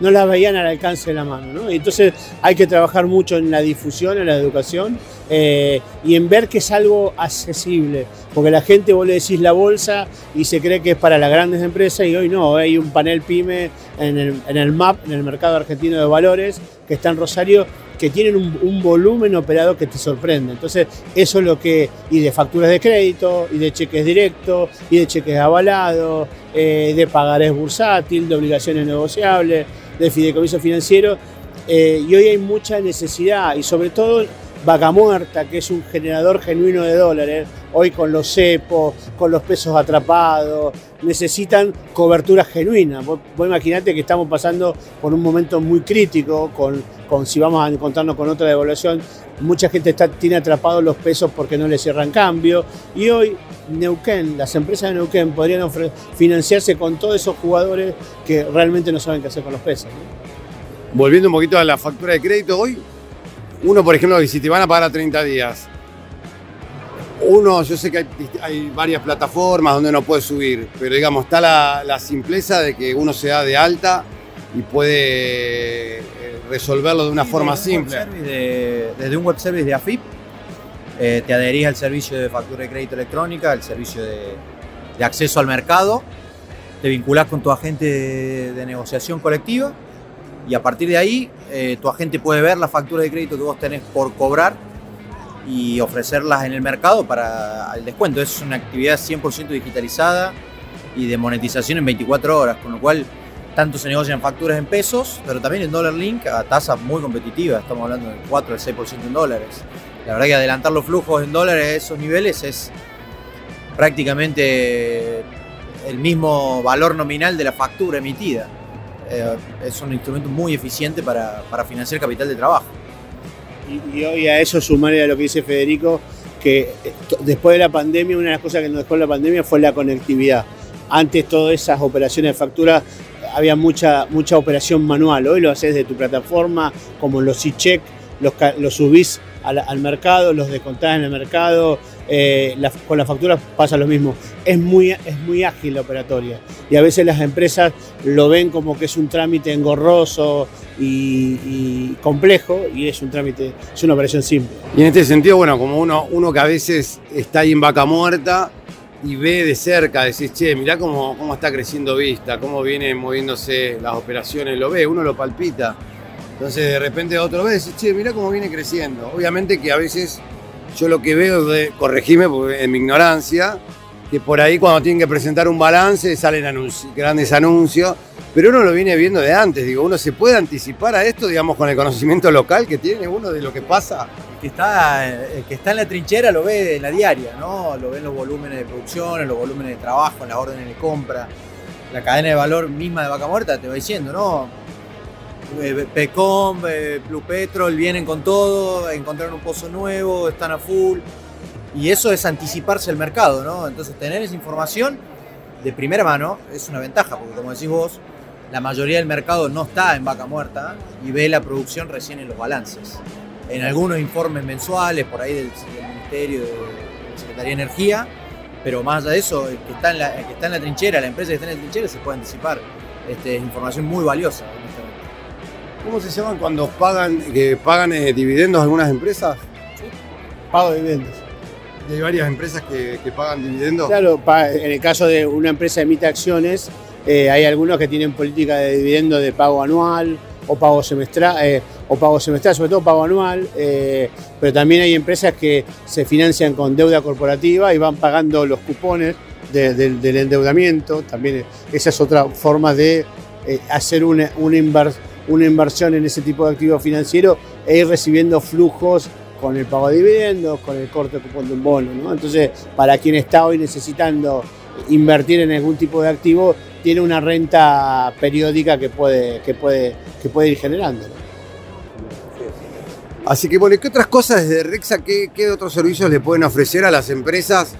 no las veían al alcance de la mano. ¿no? Entonces hay que trabajar mucho en la difusión, en la educación eh, y en ver que es algo accesible, porque la gente vos le decís la bolsa y se cree que es para las grandes empresas y hoy no, hay un panel pyme en el, en el MAP, en el mercado argentino de valores, que está en Rosario, que tienen un, volumen operado que te sorprende. Entonces, eso es lo que, y de facturas de crédito, y de cheques directos, y de cheques avalados, eh, de pagarés bursátil, de obligaciones negociables, de fideicomiso financiero, eh, y hoy hay mucha necesidad y sobre todo Vaca Muerta, que es un generador genuino de dólares, hoy con los cepos, con los pesos atrapados, necesitan cobertura genuina. Vos, vos imaginate que estamos pasando por un momento muy crítico, con, con si vamos a encontrarnos con otra devaluación, mucha gente está, tiene atrapados los pesos porque no le cierran cambio, y hoy Neuquén, las empresas de Neuquén podrían financiarse con todos esos jugadores que realmente no saben qué hacer con los pesos. Volviendo un poquito a la factura de crédito, hoy uno, por ejemplo, si te van a pagar a 30 días, uno, yo sé que hay, varias plataformas donde uno puede subir, pero digamos, está la, simpleza de que uno se da de alta y puede eh, resolverlo de una forma simple. desde un web service de AFIP, eh, te adherís al servicio de factura de crédito electrónica, al servicio de, acceso al mercado, te vinculás con tu agente de negociación colectiva y a partir de ahí eh, tu agente puede ver la factura de crédito que vos tenés por cobrar y ofrecerlas en el mercado para el descuento. Es una actividad 100% digitalizada y de monetización en 24 horas, con lo cual tanto se negocian facturas en pesos, pero también en dólar link a tasas muy competitivas, estamos hablando del 4 al 6% en dólares. La verdad que adelantar los flujos en dólares a esos niveles es prácticamente el mismo valor nominal de la factura emitida. Eh, es un instrumento muy eficiente para, financiar capital de trabajo. Y, hoy a eso sumaré a lo que dice Federico, que después de la pandemia, una de las cosas que nos dejó la pandemia fue la conectividad. Antes todas esas operaciones de factura había mucha, mucha operación manual. Hoy lo haces de tu plataforma, como los e-check, los, los subís al, mercado, los descontás en el mercado, eh, con las facturas pasa lo mismo. Es muy, es muy ágil la operatoria y a veces las empresas lo ven como que es un trámite engorroso y, complejo y es un trámite, es una operación simple. Y en este sentido, bueno, como uno, uno que a veces está ahí en vaca muerta y ve de cerca, decís, che, mirá cómo, cómo está creciendo Vista, cómo vienen moviéndose las operaciones, lo ve, uno lo palpita. Entonces de repente otro ve, decís, che, mirá cómo viene creciendo. Obviamente que a veces yo lo que veo, de, corregime en mi ignorancia, que por ahí cuando tienen que presentar un balance salen grandes anuncios, pero uno lo viene viendo de antes, digo, uno se puede anticipar a esto, digamos, con el conocimiento local que tiene uno de lo que pasa. Que está, que está en la trinchera lo ve en la diaria, ¿no? Lo ve en los volúmenes de producción, los volúmenes de trabajo, las órdenes de compra. La cadena de valor misma de Vaca Muerta te va diciendo, ¿no? Eh, Pecom, eh, Blue vienen con todo, encontraron un pozo nuevo, están a full. Y eso es anticiparse al mercado, ¿no? Entonces tener esa información de primera mano es una ventaja, porque como decís vos, la mayoría del mercado no está en vaca muerta y ve la producción recién en los balances. En algunos informes mensuales, por ahí del, Ministerio de Secretaría de Energía, pero más allá de eso, el que, está en la, que está en la trinchera, la empresa que está en la trinchera, se puede anticipar. Este, es información muy valiosa. ¿Cómo se llaman cuando pagan, que pagan eh, dividendos algunas empresas? Pago de dividendos. hay varias empresas que, pagan dividendos? Claro, en el caso de una empresa emite acciones, eh, hay algunos que tienen política de dividendo de pago anual o pago semestral, eh, o pago semestral, sobre todo pago anual, pero también hay empresas que se financian con deuda corporativa y van pagando los cupones del endeudamiento. También esa es otra forma de hacer una, una inversión una inversión en ese tipo de activos financieros e ir recibiendo flujos con el pago de dividendos, con el corte cupón de un bono. ¿no? Entonces, para quien está hoy necesitando invertir en algún tipo de activo, tiene una renta periódica que puede, que puede, que puede ir generando. Así que, bueno, ¿qué otras cosas desde Rexa, qué, qué, otros servicios le pueden ofrecer a las empresas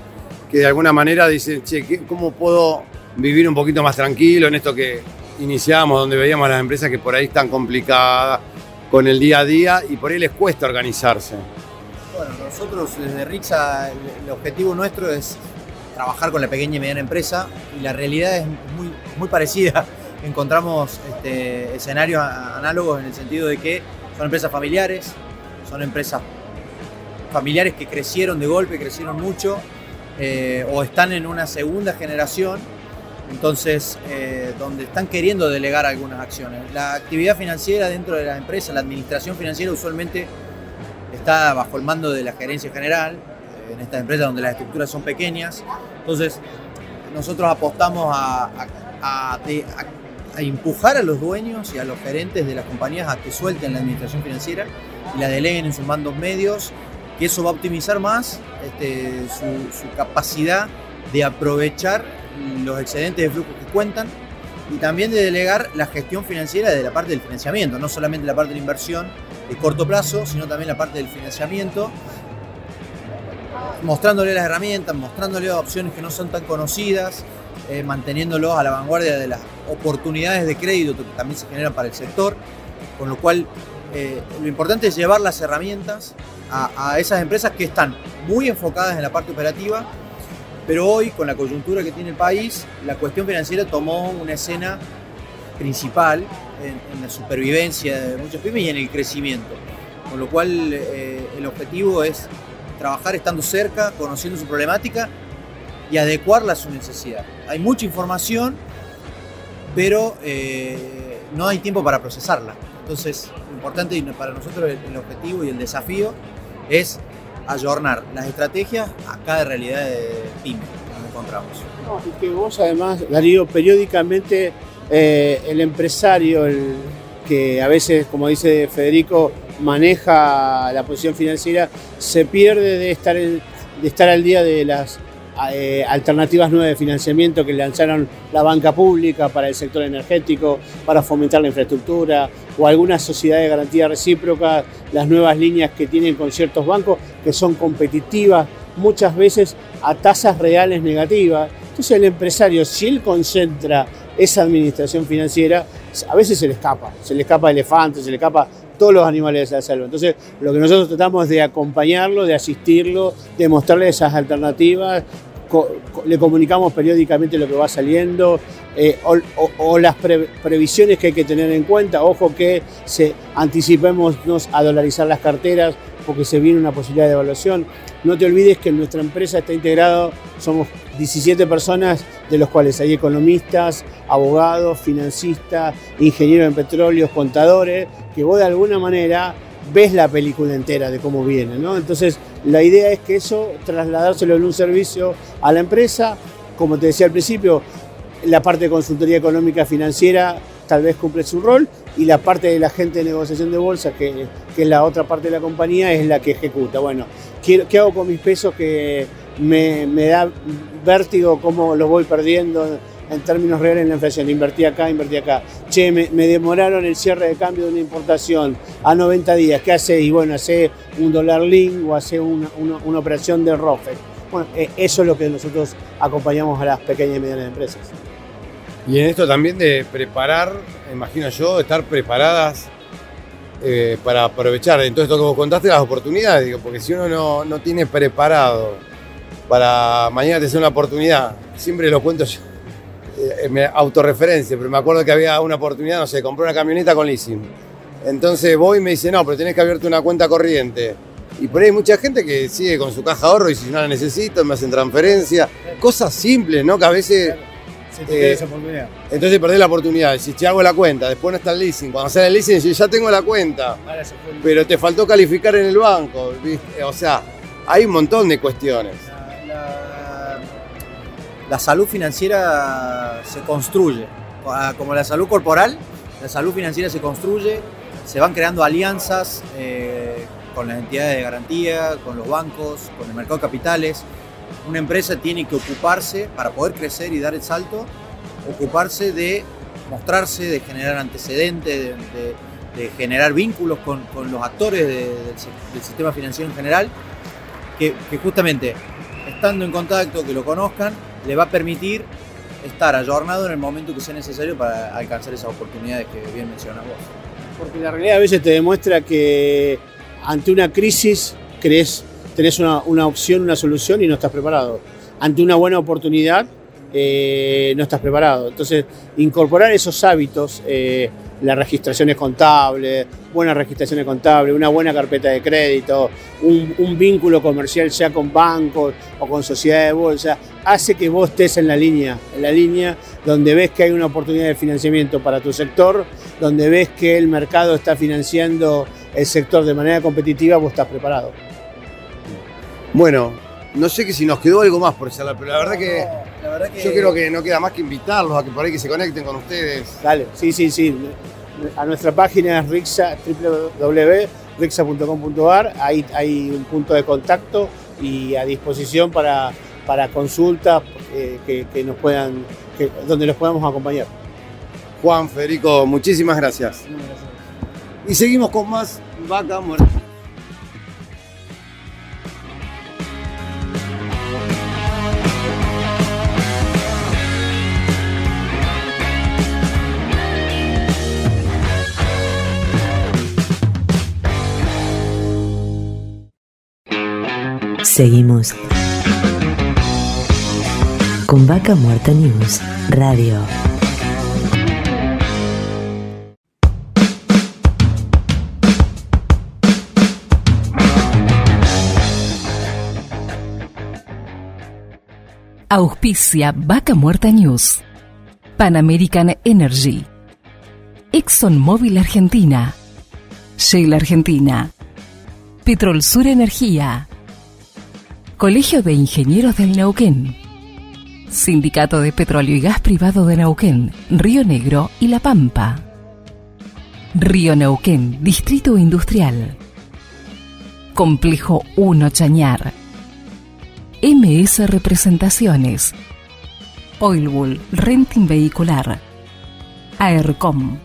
que de alguna manera dicen, che, ¿cómo puedo vivir un poquito más tranquilo en esto que, iniciamos, donde veíamos las empresas que por ahí están complicadas con el día a día y por ahí les cuesta organizarse. Bueno, nosotros desde Rixa el, objetivo nuestro es trabajar con la pequeña y mediana empresa y la realidad es muy, muy parecida. Encontramos este, escenarios análogos en el sentido de que son empresas familiares, son empresas familiares que crecieron de golpe, crecieron mucho, eh, o están en una segunda generación entonces, eh, donde están queriendo delegar algunas acciones. La actividad financiera dentro de la empresa, la administración financiera usualmente está bajo el mando de la gerencia general, eh, en estas empresas donde las estructuras son pequeñas. Entonces, nosotros apostamos a, a empujar a los dueños y a los gerentes de las compañías a que suelten la administración financiera y la deleguen en sus mandos medios, que eso va a optimizar más este, su capacidad de aprovechar los excedentes de flujo que cuentan y también de delegar la gestión financiera de la parte del financiamiento, no solamente la parte de la inversión de corto plazo, sino también la parte del financiamiento, mostrándole las herramientas, mostrándole opciones que no son tan conocidas, eh, manteniéndolos a la vanguardia de las oportunidades de crédito que también se generan para el sector, con lo cual eh, lo importante es llevar las herramientas a, a esas empresas que están muy enfocadas en la parte operativa pero hoy, con la coyuntura que tiene el país, la cuestión financiera tomó una escena principal en, la supervivencia de muchas pymes y en el crecimiento. Con lo cual, eh, el objetivo es trabajar estando cerca, conociendo su problemática y adecuarla a su necesidad. Hay mucha información, pero eh, no hay tiempo para procesarla. Entonces, importante para nosotros el objetivo y el desafío es ayornar las estrategias a cada realidad de PYME que encontramos. y que vos además, Darío, periódicamente eh, el empresario, el que a veces, como dice Federico, maneja la posición financiera, se pierde de estar, de estar al día de las eh, alternativas nuevas de financiamiento que lanzaron la banca pública para el sector energético, para fomentar la infraestructura, o algunas sociedades de garantía recíproca, las nuevas líneas que tienen con ciertos bancos que son competitivas, muchas veces a tasas reales negativas. Entonces el empresario, si él concentra esa administración financiera, a veces se le escapa, se le escapa elefante, se le escapa todos los animales de la selva. Entonces, lo que nosotros tratamos de acompañarlo, de asistirlo, de mostrarle esas alternativas, le comunicamos periódicamente lo que va saliendo eh, o, las previsiones que hay que tener en cuenta. Ojo que se anticipemos a dolarizar las carteras porque se viene una posibilidad de evaluación. No te olvides que nuestra empresa está integrado, somos 17 personas, de los cuales hay economistas, abogados, financistas, ingenieros en petróleos, contadores, que vos de alguna manera ves la película entera de cómo viene, ¿no? Entonces, la idea es que eso, trasladárselo en un servicio a la empresa, como te decía al principio, la parte de consultoría económica financiera tal vez cumple su rol y la parte de la gente de negociación de bolsa, que, es la otra parte de la compañía, es la que ejecuta. Bueno, ¿qué, hago con mis pesos que me, me da vértigo cómo los voy perdiendo? En términos reales en la inflación. Invertí acá, invertí acá. Che, me, demoraron el cierre de cambio de una importación a 90 días. ¿Qué hace? Y bueno, hace un dólar link o hace una, operación de ROFE. Bueno, eh, eso es lo que nosotros acompañamos a las pequeñas y medianas empresas. Y en esto también de preparar, imagino yo, estar preparadas eh, para aprovechar en todo esto que vos contaste las oportunidades, digo, porque si uno no, no tiene preparado para mañana te sea una oportunidad, siempre lo cuento yo, me autorreferencia, pero me acuerdo que había una oportunidad, no sé, compré una camioneta con leasing. Entonces voy y me dice, no, pero tenés que abrirte una cuenta corriente. Y por ahí hay mucha gente que sigue con su caja de ahorro y si no la necesito, me hacen transferencia. Cosas simples, ¿no? Que a veces. Eh, esa oportunidad. Entonces perdés la oportunidad. Si te hago la cuenta, después no está el leasing. Cuando sale el leasing, si ya tengo la cuenta. Pero te faltó calificar en el banco. O sea, hay un montón de cuestiones la salud financiera se construye. Ah, como la salud corporal, la salud financiera se construye, se van creando alianzas eh, con las entidades de garantía, con los bancos, con el mercado de capitales. Una empresa tiene que ocuparse, para poder crecer y dar el salto, ocuparse de mostrarse, de generar antecedentes, de, generar vínculos con, los actores del, sistema financiero en general, que, que justamente estando en contacto, que lo conozcan, le va a permitir estar ayornado en el momento que sea necesario para alcanzar esas oportunidades que bien mencionas vos. Porque la realidad a veces te demuestra que ante una crisis crees, tenés una, opción, una solución y no estás preparado. Ante una buena oportunidad eh, no estás preparado. Entonces, incorporar esos hábitos, eh, la registración es contable, buena registración es contable, una buena carpeta de crédito, un, vínculo comercial sea con bancos o con sociedades de bolsa, hace que vos estés en la línea, en la línea donde ves que hay una oportunidad de financiamiento para tu sector, donde ves que el mercado está financiando el sector de manera competitiva, vos estás preparado. Bueno, no sé que si nos quedó algo más por charlar, pero la verdad que La verdad que... Yo creo que no queda más que invitarlos a que por ahí que se conecten con ustedes. Dale, sí, sí, sí. A nuestra página es rixa, www.rixa.com.ar, ahí hay un punto de contacto y a disposición para, para consultas eh, que, que nos puedan, que- donde los podamos acompañar. Juan, Federico, muchísimas gracias. Y seguimos con más Vaca Muerta. Seguimos con Vaca Muerta News Radio. Auspicia Vaca Muerta News. Pan American Energy. ExxonMobil Argentina. Shell Argentina. Petrol Sur Energía. Colegio de Ingenieros del Neuquén. Sindicato de Petróleo y Gas Privado de Neuquén, Río Negro y La Pampa. Río Neuquén, Distrito Industrial. Complejo 1 Chañar. MS Representaciones. Oilbull Renting Vehicular. AERCOM.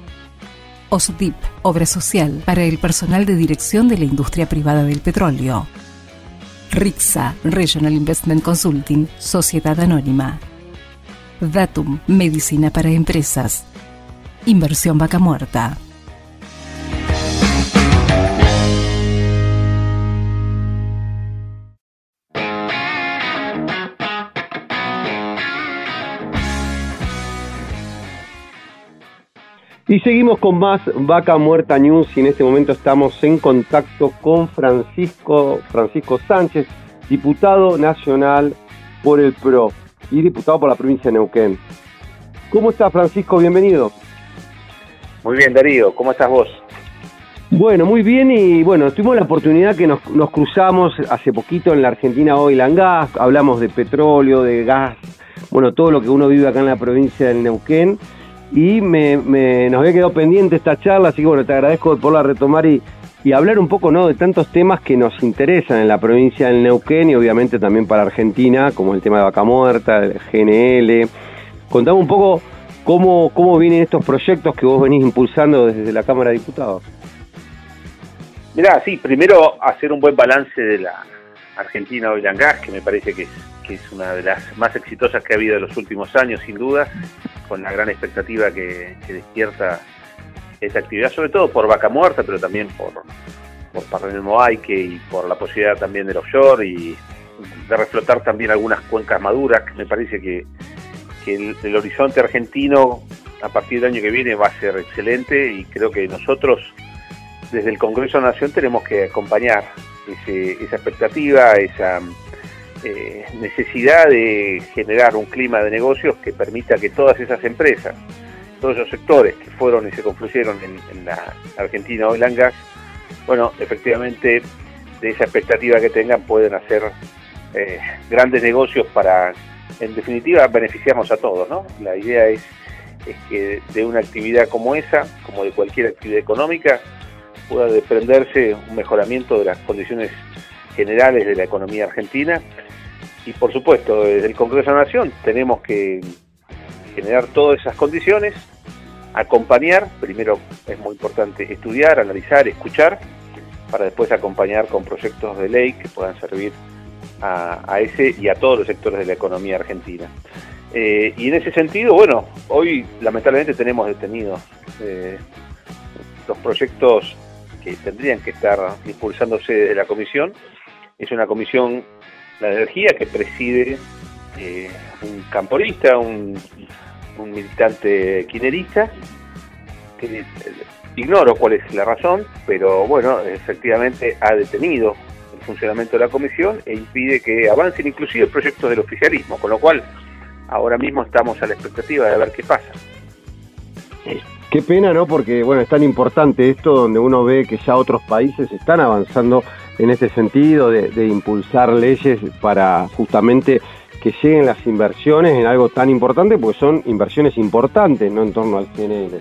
OSDIP, Obra Social para el personal de dirección de la industria privada del petróleo. RIXA, Regional Investment Consulting, Sociedad Anónima. Datum, Medicina para Empresas. Inversión Vaca Muerta. Y seguimos con más Vaca Muerta News y en este momento estamos en contacto con Francisco, Francisco Sánchez, diputado nacional por el PRO y diputado por la provincia de Neuquén. ¿Cómo está Francisco? Bienvenido. Muy bien, Darío, ¿cómo estás vos? Bueno, muy bien y bueno, tuvimos la oportunidad que nos, nos cruzamos hace poquito en la Argentina Oil and Gas, hablamos de petróleo, de gas, bueno, todo lo que uno vive acá en la provincia del Neuquén y me, me- nos había quedado pendiente esta charla, así que bueno, te agradezco de poderla retomar y, y hablar un poco ¿no? de tantos temas que nos interesan en la provincia del Neuquén y obviamente también para Argentina, como el tema de Vaca Muerta, el GNL. Contame un poco cómo, cómo vienen estos proyectos que vos venís impulsando desde la Cámara de Diputados. Mirá, sí, primero hacer un buen balance de la Argentina Oil and Gas, que me parece que es, es una de las más exitosas que ha habido en los últimos años, sin duda, con la gran expectativa que, despierta esa actividad, sobre todo por Vaca Muerta, pero también por, por Moaique y por la posibilidad también del offshore y de reflotar también algunas cuencas maduras, me parece que, que el, horizonte argentino a partir del año que viene va a ser excelente y creo que nosotros desde el Congreso de Nación tenemos que acompañar ese- esa expectativa, esa eh, necesidad de generar un clima de negocios que permita que todas esas empresas, todos esos sectores que fueron y se confluyeron en, en la Argentina Oil and Gas, bueno, efectivamente de esa expectativa que tengan pueden hacer eh, grandes negocios para, en definitiva, beneficiarnos a todos, ¿no? La idea es, es que de una actividad como esa, como de cualquier actividad económica, pueda desprenderse un mejoramiento de las condiciones generales de la economía argentina. Y por supuesto, desde el Congreso de la Nación tenemos que generar todas esas condiciones, acompañar, primero es muy importante estudiar, analizar, escuchar, para después acompañar con proyectos de ley que puedan servir a, ese y a todos los sectores de la economía argentina. Eh, y en ese sentido, bueno, hoy lamentablemente tenemos detenidos eh, los proyectos que tendrían que estar impulsándose desde la comisión. Es una comisión, la de energía, que preside eh, un camporista, un, militante quinerista, que eh, ignoro cuál es la razón, pero bueno, efectivamente ha detenido el funcionamiento de la comisión e impide que avancen inclusive proyectos del oficialismo, con lo cual ahora mismo estamos a la expectativa de ver qué pasa. Qué pena, ¿no? Porque, bueno, es tan importante esto donde uno ve que ya otros países están avanzando en este sentido de, de impulsar leyes para justamente que lleguen las inversiones en algo tan importante, porque son inversiones importantes, ¿no? En torno al GNL.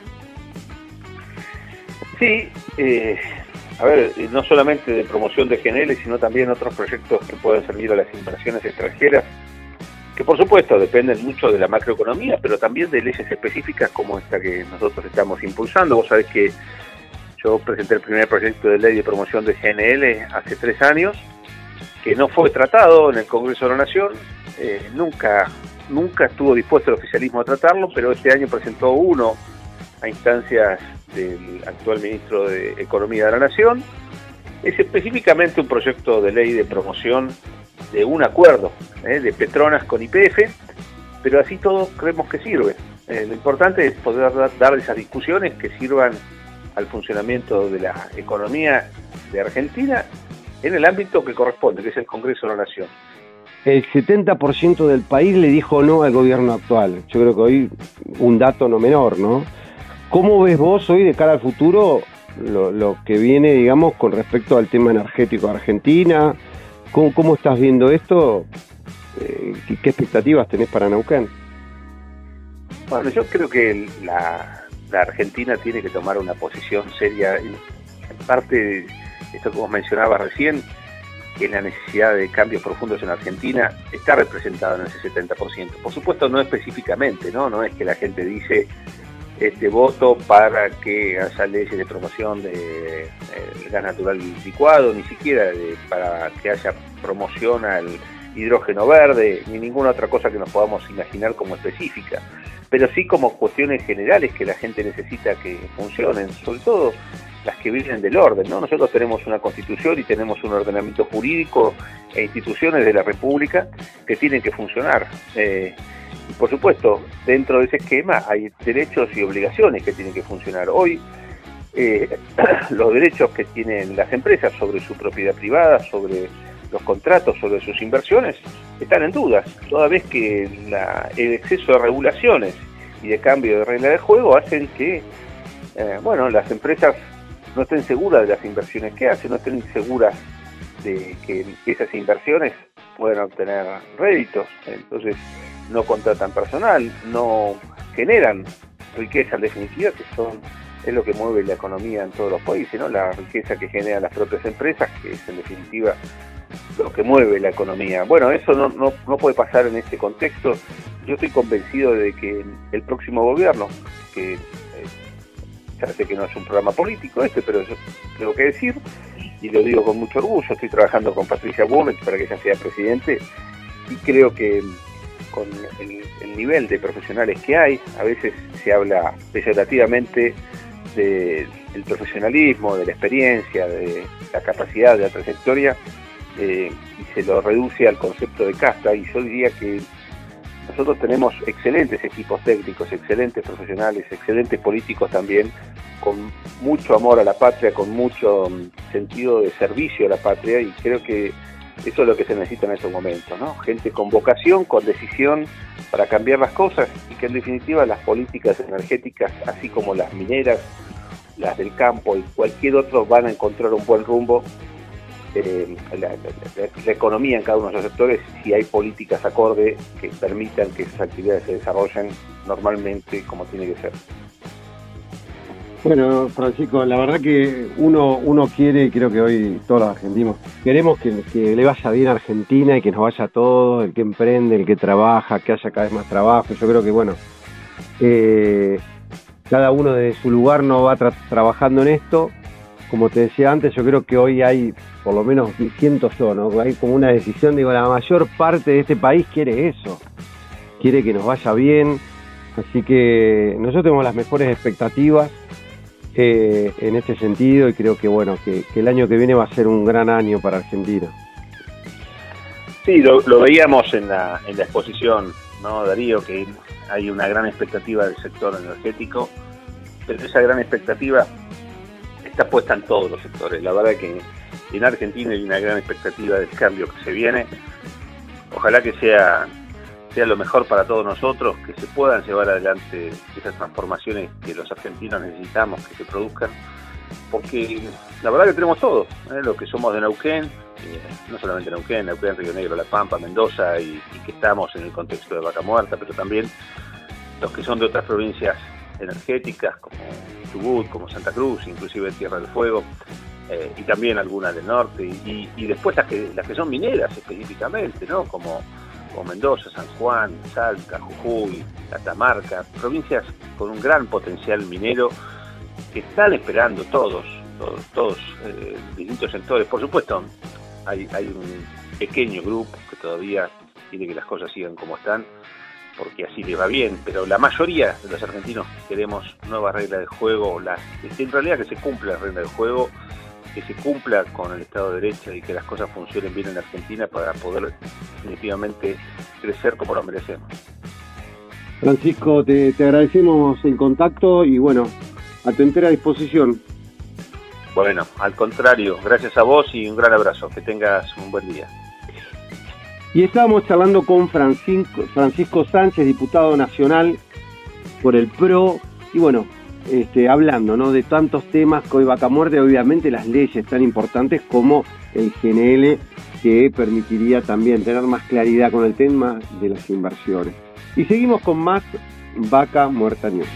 Sí, eh, a ver, no solamente de promoción de GNL, sino también otros proyectos que pueden servir a las inversiones extranjeras, que por supuesto dependen mucho de la macroeconomía, pero también de leyes específicas como esta que nosotros estamos impulsando. Vos sabés que yo presenté el primer proyecto de ley de promoción de GNL hace tres años, que no fue tratado en el Congreso de la Nación, eh, nunca, nunca estuvo dispuesto el oficialismo a tratarlo, pero este año presentó uno a instancias del actual ministro de Economía de la Nación. Es específicamente un proyecto de ley de promoción de un acuerdo eh, de Petronas con IPF, pero así todo creemos que sirve. Eh, lo importante es poder dar esas discusiones que sirvan al funcionamiento de la economía de Argentina en el ámbito que corresponde, que es el Congreso de la Nación. El 70% del país le dijo no al gobierno actual. Yo creo que hoy un dato no menor, ¿no? ¿Cómo ves vos hoy de cara al futuro lo, que viene, digamos, con respecto al tema energético de Argentina? ¿Cómo, cómo estás viendo esto? Eh, ¿Qué expectativas tenés para Neuquén? Bueno, yo creo que la, la Argentina tiene que tomar una posición seria. En parte, esto que vos mencionabas recién, que la necesidad de cambios profundos en Argentina está representada en ese 70%. Por supuesto, no específicamente, ¿no? No es que la gente dice este voto para que haya leyes de promoción de eh, gas natural licuado, ni siquiera para que haya promoción al hidrógeno verde, ni ninguna otra cosa que nos podamos imaginar como específica pero sí como cuestiones generales que la gente necesita que funcionen, sobre todo las que vienen del orden. ¿no? Nosotros tenemos una constitución y tenemos un ordenamiento jurídico e instituciones de la República que tienen que funcionar. Eh, por supuesto, dentro de ese esquema hay derechos y obligaciones que tienen que funcionar. Hoy, eh, los derechos que tienen las empresas sobre su propiedad privada, sobre los contratos, sobre sus inversiones, están en dudas, toda vez que el exceso de regulaciones y de cambio de regla de juego hacen que eh, bueno, las empresas no estén seguras de las inversiones que hacen, no estén seguras de que esas inversiones puedan obtener réditos, entonces no contratan personal, no generan riqueza en definitiva, que son es lo que mueve la economía en todos los países, ¿no? La riqueza que generan las propias empresas, que es en definitiva lo que mueve la economía. Bueno, eso no, puede pasar en este contexto. Yo estoy convencido de que el próximo gobierno, que eh, ya sé que no es un programa político este, pero yo tengo que decir, y lo digo con mucho orgullo, estoy trabajando con Patricia Gómez para que ella sea presidente, y creo que con el, el nivel de profesionales que hay, a veces se habla peyorativamente del profesionalismo, de la experiencia, de la capacidad, de la trayectoria, eh, y se lo reduce al concepto de casta. Y yo diría que nosotros tenemos excelentes equipos técnicos, excelentes profesionales, excelentes políticos también, con mucho amor a la patria, con mucho mm, sentido de servicio a la patria, y creo que eso es lo que se necesita en estos momentos, ¿no? Gente con vocación, con decisión para cambiar las cosas y que en definitiva las políticas energéticas, así como las mineras, las del campo y cualquier otro van a encontrar un buen rumbo la, economía en cada uno de los sectores si hay políticas acorde que permitan que esas actividades se desarrollen normalmente como tiene que ser. Bueno, Francisco, la verdad que uno, uno quiere, creo que hoy todos los argentinos, queremos que, le vaya bien a Argentina y que nos vaya a todos, el que emprende, el que trabaja, que haya cada vez más trabajo. Yo creo que, bueno, eh, cada uno de su lugar no va trabajando en esto como te decía antes, yo creo que hoy hay, por lo menos siento yo, ¿no? Hay como una decisión, digo, la mayor parte de este país quiere eso, quiere que nos vaya bien, así que nosotros tenemos las mejores expectativas eh, en este sentido y creo que bueno, que, el año que viene va a ser un gran año para Argentina. Sí, lo, veíamos en la, en la exposición, ¿no, Darío? Que hay una gran expectativa del sector energético, pero esa gran expectativa está puesta en todos los sectores. La verdad que en Argentina hay una gran expectativa del cambio que se viene. Ojalá que sea, sea lo mejor para todos nosotros, que se puedan llevar adelante esas transformaciones que los argentinos necesitamos que se produzcan. porque la verdad que tenemos todo, ¿eh? los que somos de Neuquén, eh, no solamente Neuquén, Neuquén, Río Negro, La Pampa, Mendoza, y, que estamos en el contexto de Vaca Muerta, pero también los que son de otras provincias energéticas, como Chubut, como Santa Cruz, inclusive Tierra del Fuego, eh, y también algunas del norte, y, después las que, las que son mineras específicamente, ¿no? Como, Mendoza, San Juan, Salta, Jujuy, Catamarca, provincias con un gran potencial minero que están esperando todos, todos, todos eh, distintos sectores. Por supuesto, hay, hay un pequeño grupo que todavía quiere que las cosas sigan como están, porque así le va bien, pero la mayoría de los argentinos queremos nuevas reglas de juego, la, en realidad que se cumpla la regla de juego, que se cumpla con el Estado de Derecho y que las cosas funcionen bien en Argentina para poder definitivamente crecer como lo merecemos. Francisco, te, te agradecemos el contacto y bueno, a tu entera disposición. Bueno, al contrario, gracias a vos y un gran abrazo. Que tengas un buen día. Y estábamos charlando con Francisco, Sánchez, diputado nacional por el PRO, y bueno, este, hablando ¿no? de tantos temas hoy vaca muerte, obviamente las leyes tan importantes como el GNL, que permitiría también tener más claridad con el tema de las inversiones. Y seguimos con más Vaca Muerta News.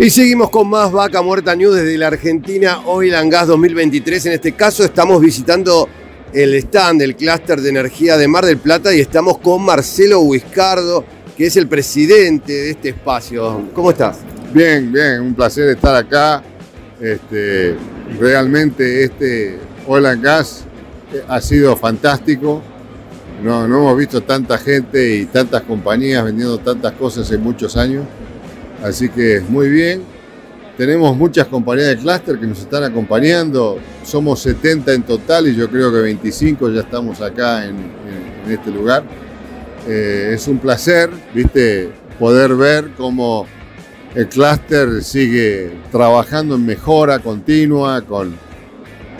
Y seguimos con más Vaca Muerta News desde la Argentina Oil and Gas 2023. En este caso estamos visitando el stand del clúster de energía de Mar del Plata y estamos con Marcelo Huiscardo, que es el presidente de este espacio. ¿Cómo estás? Bien, bien, un placer estar acá. Este, realmente este Oil Gas ha sido fantástico. No, no hemos visto tanta gente y tantas compañías vendiendo tantas cosas en muchos años. Así que muy bien. Tenemos muchas compañías de clúster que nos están acompañando. Somos 70 en total y yo creo que 25 ya estamos acá en, este lugar. Eh, es un placer, viste, poder ver cómo el clúster sigue trabajando en mejora continua con,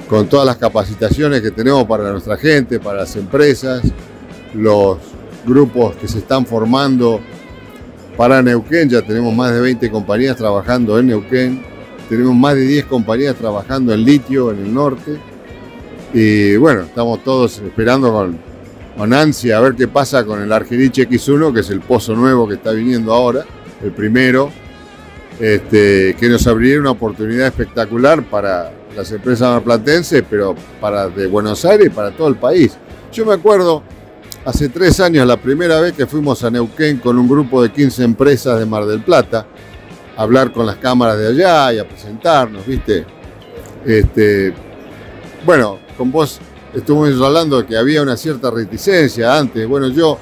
con todas las capacitaciones que tenemos para nuestra gente, para las empresas, los grupos que se están formando para Neuquén ya tenemos más de 20 compañías trabajando en Neuquén, tenemos más de 10 compañías trabajando en litio en el norte. Y bueno, estamos todos esperando con, con ansia a ver qué pasa con el Argerich X1, que es el pozo nuevo que está viniendo ahora, el primero, este, que nos abriría una oportunidad espectacular para las empresas marplatenses, pero para de Buenos Aires y para todo el país. Yo me acuerdo Hace tres años, la primera vez que fuimos a Neuquén con un grupo de 15 empresas de Mar del Plata, a hablar con las cámaras de allá y a presentarnos, ¿viste? Este, bueno, con vos estuvimos hablando de que había una cierta reticencia antes. Bueno, yo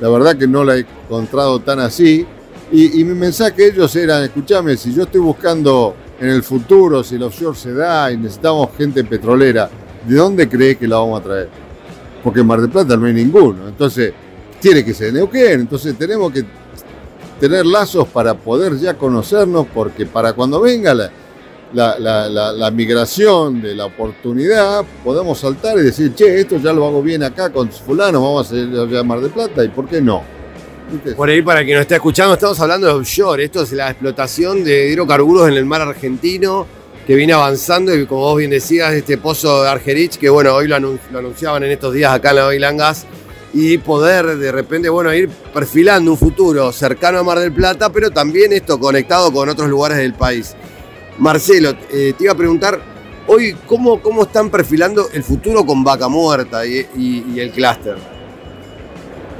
la verdad que no la he encontrado tan así. Y, mi mensaje a ellos era, escúchame, si yo estoy buscando en el futuro, si el offshore se da y necesitamos gente petrolera, ¿de dónde cree que la vamos a traer? Porque en Mar del Plata no hay ninguno. Entonces, tiene que ser Neuquén. Entonces, tenemos que tener lazos para poder ya conocernos, porque para cuando venga la, la, migración de la oportunidad, podemos saltar y decir, che, esto ya lo hago bien acá con fulano, vamos a ir a Mar del Plata, ¿y por qué no? Por ahí, para quien nos esté escuchando, estamos hablando de offshore. Esto es la explotación de hidrocarburos en el mar argentino que viene avanzando y como vos bien decías, este pozo de Argerich, que bueno, hoy lo, anunciaban en estos días acá en la Oil Gas, y poder de repente, bueno, ir perfilando un futuro cercano a Mar del Plata, pero también esto conectado con otros lugares del país. Marcelo, eh, te iba a preguntar, hoy, ¿cómo, ¿cómo están perfilando el futuro con Vaca Muerta y, y el clúster?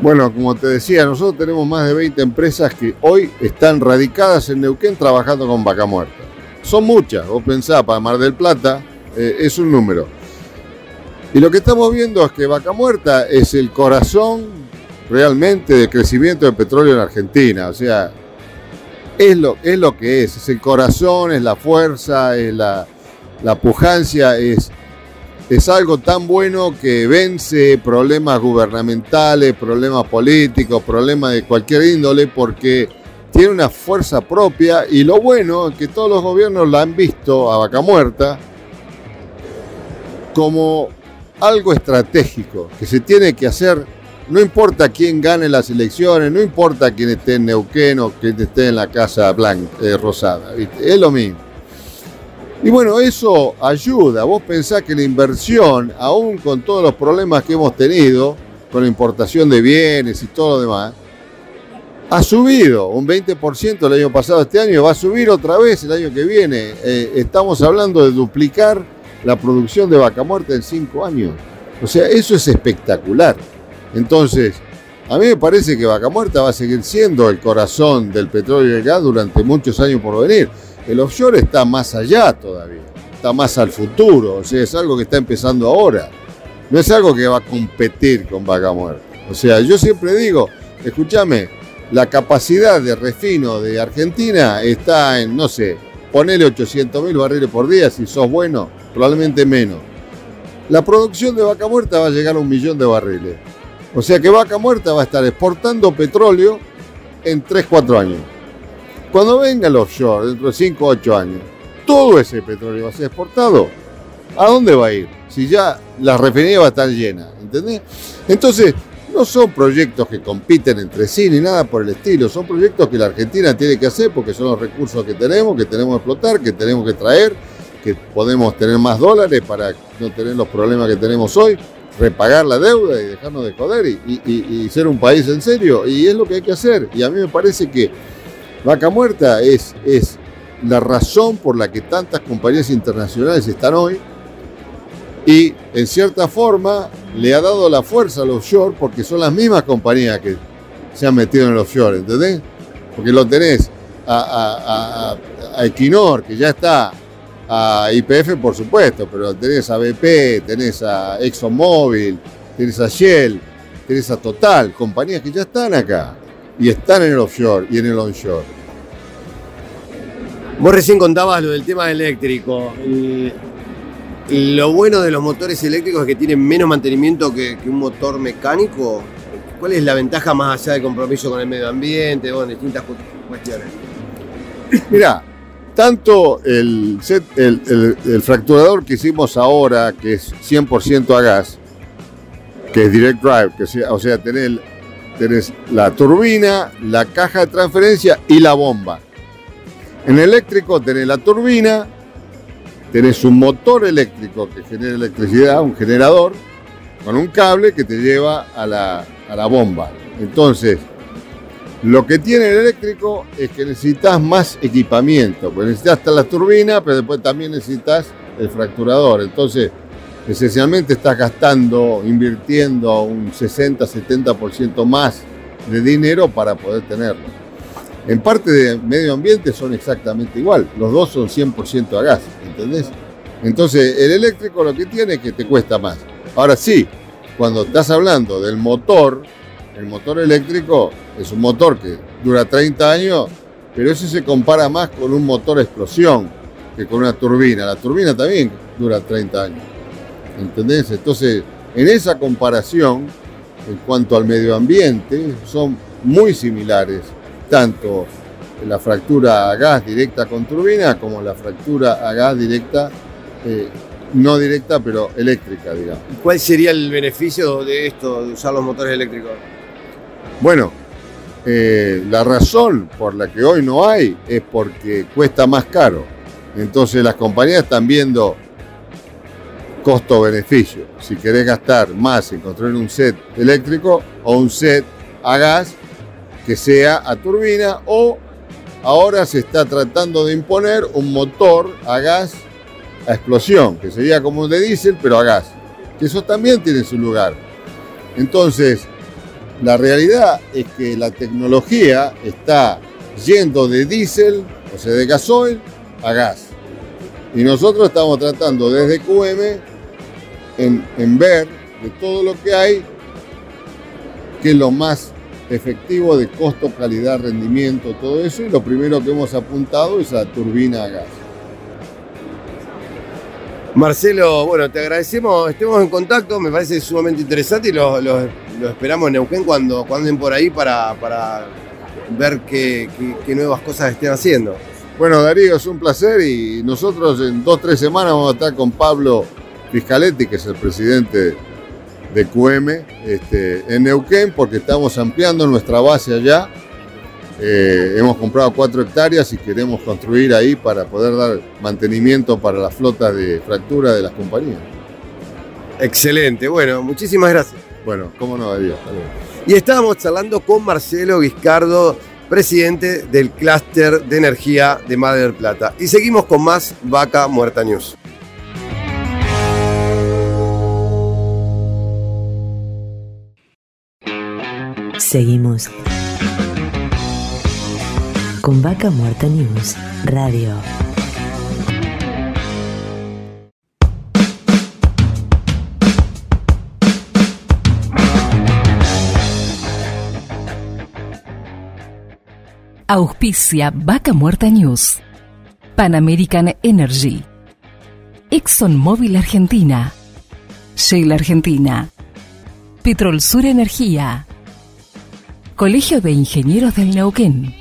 Bueno, como te decía, nosotros tenemos más de 20 empresas que hoy están radicadas en Neuquén trabajando con Vaca Muerta. Son muchas, vos pensás, para Mar del Plata eh, es un número. Y lo que estamos viendo es que Vaca Muerta es el corazón realmente del crecimiento del petróleo en Argentina. O sea, es lo, es lo que es, es el corazón, es la fuerza, es la, la pujancia, es, es algo tan bueno que vence problemas gubernamentales, problemas políticos, problemas de cualquier índole, porque tiene una fuerza propia y lo bueno es que todos los gobiernos la han visto a vaca muerta como algo estratégico que se tiene que hacer no importa quién gane las elecciones, no importa quién esté en Neuquén o quién esté en la Casa Blanca, eh, Rosada, es lo mismo. Y bueno, eso ayuda. Vos pensás que la inversión, aún con todos los problemas que hemos tenido, con la importación de bienes y todo lo demás, ha subido un 20% el año pasado, este año va a subir otra vez el año que viene. Eh, estamos hablando de duplicar la producción de vaca muerta en cinco años. O sea, eso es espectacular. Entonces, a mí me parece que Vaca Muerta va a seguir siendo el corazón del petróleo y el gas durante muchos años por venir. El offshore está más allá todavía, está más al futuro, o sea, es algo que está empezando ahora. No es algo que va a competir con Vaca Muerta. O sea, yo siempre digo, escúchame, la capacidad de refino de Argentina está en, no sé, ponele 800 mil barriles por día, si sos bueno, probablemente menos. La producción de vaca muerta va a llegar a un millón de barriles. O sea que vaca muerta va a estar exportando petróleo en 3-4 años. Cuando venga el offshore, dentro de 5 8 años, todo ese petróleo va a ser exportado. ¿A dónde va a ir? Si ya la refinería va a estar llena, ¿entendés? Entonces, no son proyectos que compiten entre sí ni nada por el estilo, son proyectos que la Argentina tiene que hacer porque son los recursos que tenemos, que tenemos que explotar, que tenemos que traer, que podemos tener más dólares para no tener los problemas que tenemos hoy, repagar la deuda y dejarnos de joder y, ser un país en serio. Y es lo que hay que hacer. Y a mí me parece que Vaca Muerta es, es la razón por la que tantas compañías internacionales están hoy y en cierta forma le ha dado la fuerza al offshore porque son las mismas compañías que se han metido en el offshore, ¿entendés? Porque lo tenés a, Equinor, que ya está, a IPF por supuesto, pero tenés a BP, tenés a ExxonMobil, tenés a Shell, tenés a Total, compañías que ya están acá y están en el offshore y en el onshore. Vos recién contabas lo del tema eléctrico. Lo bueno de los motores eléctricos es que tienen menos mantenimiento que, un motor mecánico. ¿Cuál es la ventaja más allá del compromiso con el medio ambiente o en distintas cuestiones? Mira, tanto el, el, fracturador que hicimos ahora, que es 100% a gas, que es direct drive, que sea, o sea, tenés, tenés la turbina, la caja de transferencia y la bomba. En eléctrico tenés la turbina, tenés un motor eléctrico que genera electricidad, un generador, con un cable que te lleva a la, bomba. Entonces, lo que tiene el eléctrico es que necesitas más equipamiento, pues necesitas hasta la turbina, pero después también necesitas el fracturador. Entonces, esencialmente estás gastando, invirtiendo un 60-70% más de dinero para poder tenerlo. En parte de medio ambiente son exactamente igual, los dos son 100% a gas, ¿entendés? Entonces el eléctrico lo que tiene es que te cuesta más. Ahora sí, cuando estás hablando del motor, el motor eléctrico es un motor que dura 30 años, pero eso se compara más con un motor explosión que con una turbina. La turbina también dura 30 años. ¿Entendés? Entonces, en esa comparación, en cuanto al medio ambiente, son muy similares tanto la fractura a gas directa con turbina como la fractura a gas directa, eh, no directa, pero eléctrica, digamos. ¿Cuál sería el beneficio de esto, de usar los motores eléctricos? Bueno, eh, la razón por la que hoy no hay es porque cuesta más caro. Entonces las compañías están viendo costo-beneficio. Si querés gastar más en construir un set eléctrico o un set a gas, que sea a turbina o ahora se está tratando de imponer un motor a gas a explosión, que sería como de diésel, pero a gas. Que eso también tiene su lugar. Entonces, la realidad es que la tecnología está yendo de diésel, o sea, de gasoil, a gas. Y nosotros estamos tratando desde QM en, en ver de todo lo que hay, que es lo más efectivo de costo, calidad, rendimiento, todo eso. Y lo primero que hemos apuntado es a turbina a gas. Marcelo, bueno, te agradecemos, estemos en contacto, me parece sumamente interesante y lo, esperamos en Neuquén cuando, cuando anden por ahí para, para ver qué, nuevas cosas estén haciendo. Bueno, Darío, es un placer y nosotros en dos, tres semanas vamos a estar con Pablo Fiscaletti, que es el presidente de QM este, en Neuquén porque estamos ampliando nuestra base allá. Eh, hemos comprado cuatro hectáreas y queremos construir ahí para poder dar mantenimiento para la flota de fractura de las compañías. Excelente, bueno, muchísimas gracias. Bueno, cómo no, Darío. Y estábamos charlando con Marcelo Vizcardo, presidente del clúster de energía de Mar del Plata. Y seguimos con más Vaca Muerta News. Seguimos con Vaca Muerta News Radio. Auspicia Vaca Muerta News. Pan American Energy. ExxonMobil Argentina. Shell Argentina. Petrol Sur Energía. Colegio de Ingenieros del Neuquén.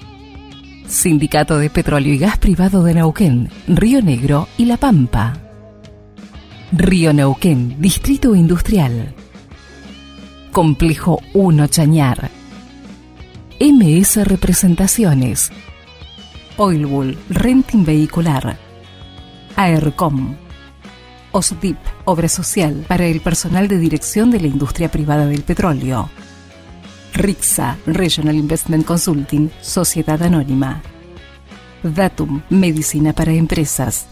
Sindicato de Petróleo y Gas Privado de Neuquén, Río Negro y La Pampa. Río Neuquén, Distrito Industrial. Complejo 1 Chañar. MS Representaciones. Oilbull Renting Vehicular. AERCOM. OSDIP, Obra Social para el personal de dirección de la industria privada del petróleo. RIXA, Regional Investment Consulting, Sociedad Anónima. Datum, Medicina para Empresas.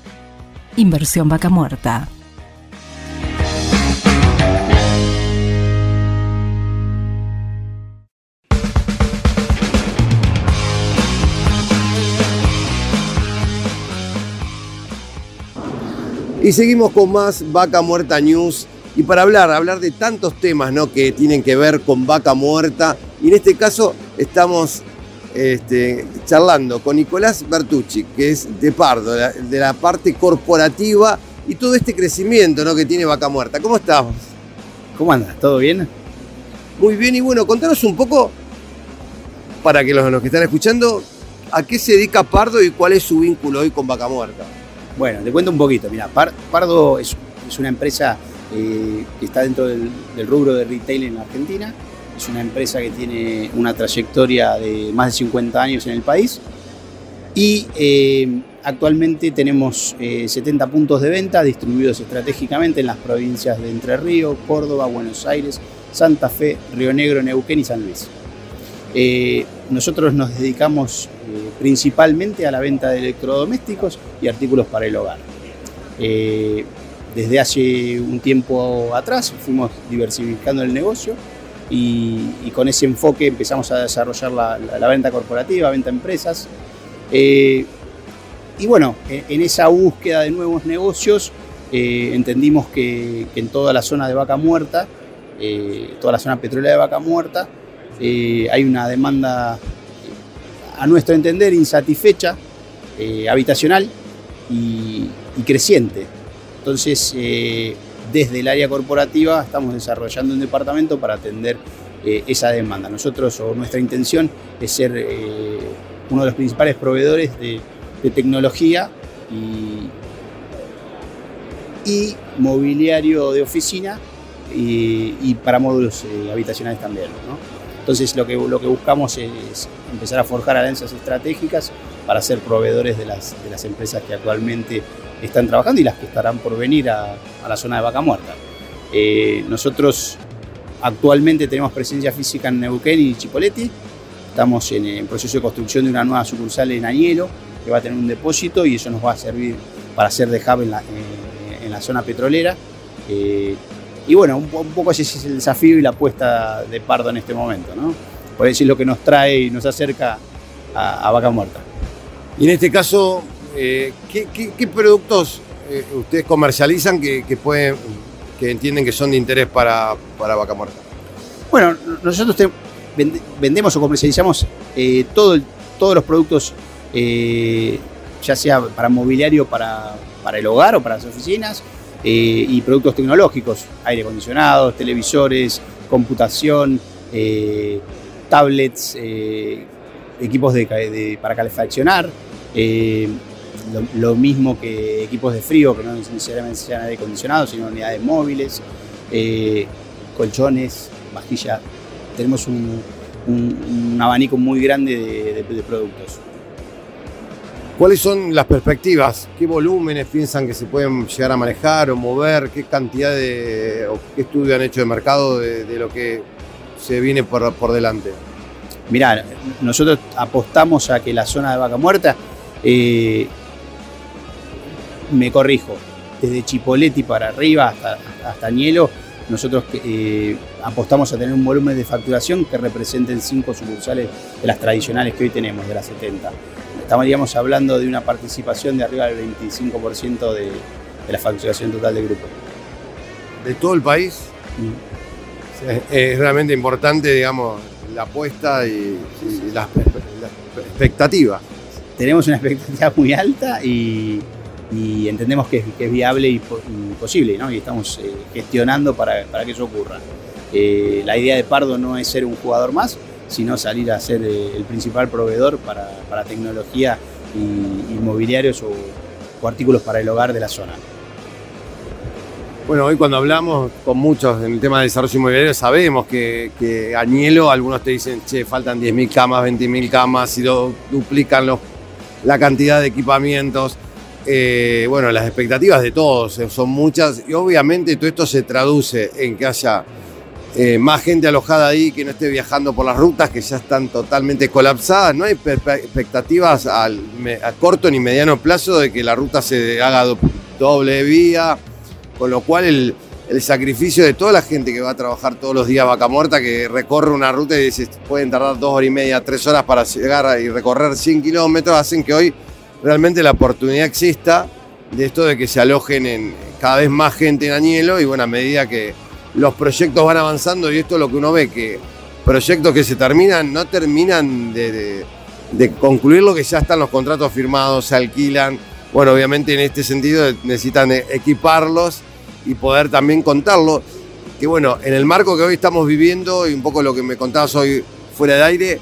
Inversión Vaca Muerta. Y seguimos con más Vaca Muerta News. Y para hablar, hablar de tantos temas ¿no? que tienen que ver con vaca muerta. Y en este caso estamos este, charlando con Nicolás Bertucci, que es de Pardo, de la, de la parte corporativa y todo este crecimiento ¿no? que tiene vaca muerta. ¿Cómo estamos? ¿Cómo andas? ¿Todo bien? Muy bien, y bueno, contanos un poco, para que los, los que están escuchando, a qué se dedica Pardo y cuál es su vínculo hoy con vaca muerta. Bueno, te cuento un poquito. Mira, Par- Pardo es, es una empresa eh, está dentro del, rubro de retail en Argentina. Es una empresa que tiene una trayectoria de más de 50 años en el país. Y eh, actualmente tenemos eh, 70 puntos de venta distribuidos estratégicamente en las provincias de Entre Ríos, Córdoba, Buenos Aires, Santa Fe, Río Negro, Neuquén y San Luis. Eh, nosotros nos dedicamos eh, principalmente a la venta de electrodomésticos y artículos para el hogar. Eh, desde hace un tiempo atrás fuimos diversificando el negocio y, con ese enfoque empezamos a desarrollar la, venta corporativa, venta empresas. Eh, y bueno, en, esa búsqueda de nuevos negocios eh, entendimos que, en toda la zona de Vaca Muerta, eh, toda la zona petrolera de Vaca Muerta, hay una demanda, a nuestro entender, insatisfecha, habitacional y creciente. Entonces, eh, desde el área corporativa estamos desarrollando un departamento para atender eh, esa demanda. Nosotros, o nuestra intención es ser eh, uno de los principales proveedores de, tecnología y, mobiliario de oficina y, para módulos habitacionales también. Entonces lo que, buscamos es empezar a forjar alianzas estratégicas para ser proveedores de las empresas que actualmente están trabajando y las que estarán por venir a, a la zona de Vaca Muerta. Eh, nosotros actualmente tenemos presencia física en Neuquén y Chipoleti. Estamos en, en proceso de construcción de una nueva sucursal en Añelo que va a tener un depósito y eso nos va a servir para hacer de hub en la, eh, en la zona petrolera. Eh, y bueno, un, un poco ese es el desafío y la apuesta de Pardo en este momento, ¿no? Por decir lo que nos trae y nos acerca a, a Vaca Muerta. Y en este caso, eh, ¿qué, productos eh, ustedes comercializan que, pueden, que entienden que son de interés para, para vaca muerta? Bueno, nosotros vendemos o comercializamos eh, todos los productos, eh, ya sea para mobiliario, para, para el hogar o para las oficinas, y productos tecnológicos, aire acondicionado, televisores, computación, tablets, equipos de- para calefaccionar, eh, lo, lo mismo que equipos de frío, que no necesariamente sean aire acondicionado, sino unidades móviles. eh, colchones, vajillas. Tenemos un, un- un abanico muy grande de, de- de productos. ¿Cuáles son las perspectivas? ¿Qué volúmenes piensan que se pueden llegar a manejar o mover? ¿Qué cantidad de o qué estudio han hecho de mercado de, de lo que se viene por, por delante? Mirá, nosotros apostamos a que la zona de vaca muerta, eh, me corrijo, desde Chipoleti para arriba hasta, hasta Nielo, nosotros eh, apostamos a tener un volumen de facturación que representen cinco sucursales de las tradicionales que hoy tenemos, de las 70. Estaríamos hablando de una participación de arriba del 25% de, de la facturación total del grupo. ¿De todo el país? Mm. Es, es realmente importante, digamos, la apuesta y, y las la expectativa. tenemos una expectativa muy alta y, y entendemos que es, viable y, po- y posible. Y estamos eh, gestionando para, para que eso ocurra. Eh, la idea de Pardo no es ser un jugador más, sino salir a ser eh, el principal proveedor para, para tecnología y, y mobiliarios o, o artículos para el hogar de la zona. Bueno, hoy cuando hablamos con muchos en el tema de desarrollo inmobiliario, sabemos que, que Añelo, algunos te dicen, che, faltan 10.000 camas, 20.000 camas, y lo, duplican los, la cantidad de equipamientos. Eh, bueno, las expectativas de todos eh, son muchas y obviamente todo esto se traduce en que haya eh, más gente alojada ahí, que no esté viajando por las rutas que ya están totalmente colapsadas. No hay expectativas al a corto ni mediano plazo de que la ruta se haga do- doble vía, con lo cual el, el sacrificio de toda la gente que va a trabajar todos los días Vaca Muerta, que recorre una ruta y se pueden tardar dos horas y media, tres horas para llegar y recorrer 100 kilómetros, hacen que hoy realmente la oportunidad exista de esto de que se alojen en cada vez más gente en Añelo y bueno, a medida que los proyectos van avanzando y esto es lo que uno ve, que proyectos que se terminan no terminan de, de- de concluir lo que ya están los contratos firmados, se alquilan. Bueno, obviamente en este sentido necesitan equiparlos y poder también contarlo. Que bueno, en el marco que hoy estamos viviendo y un poco lo que me contabas hoy fuera de aire,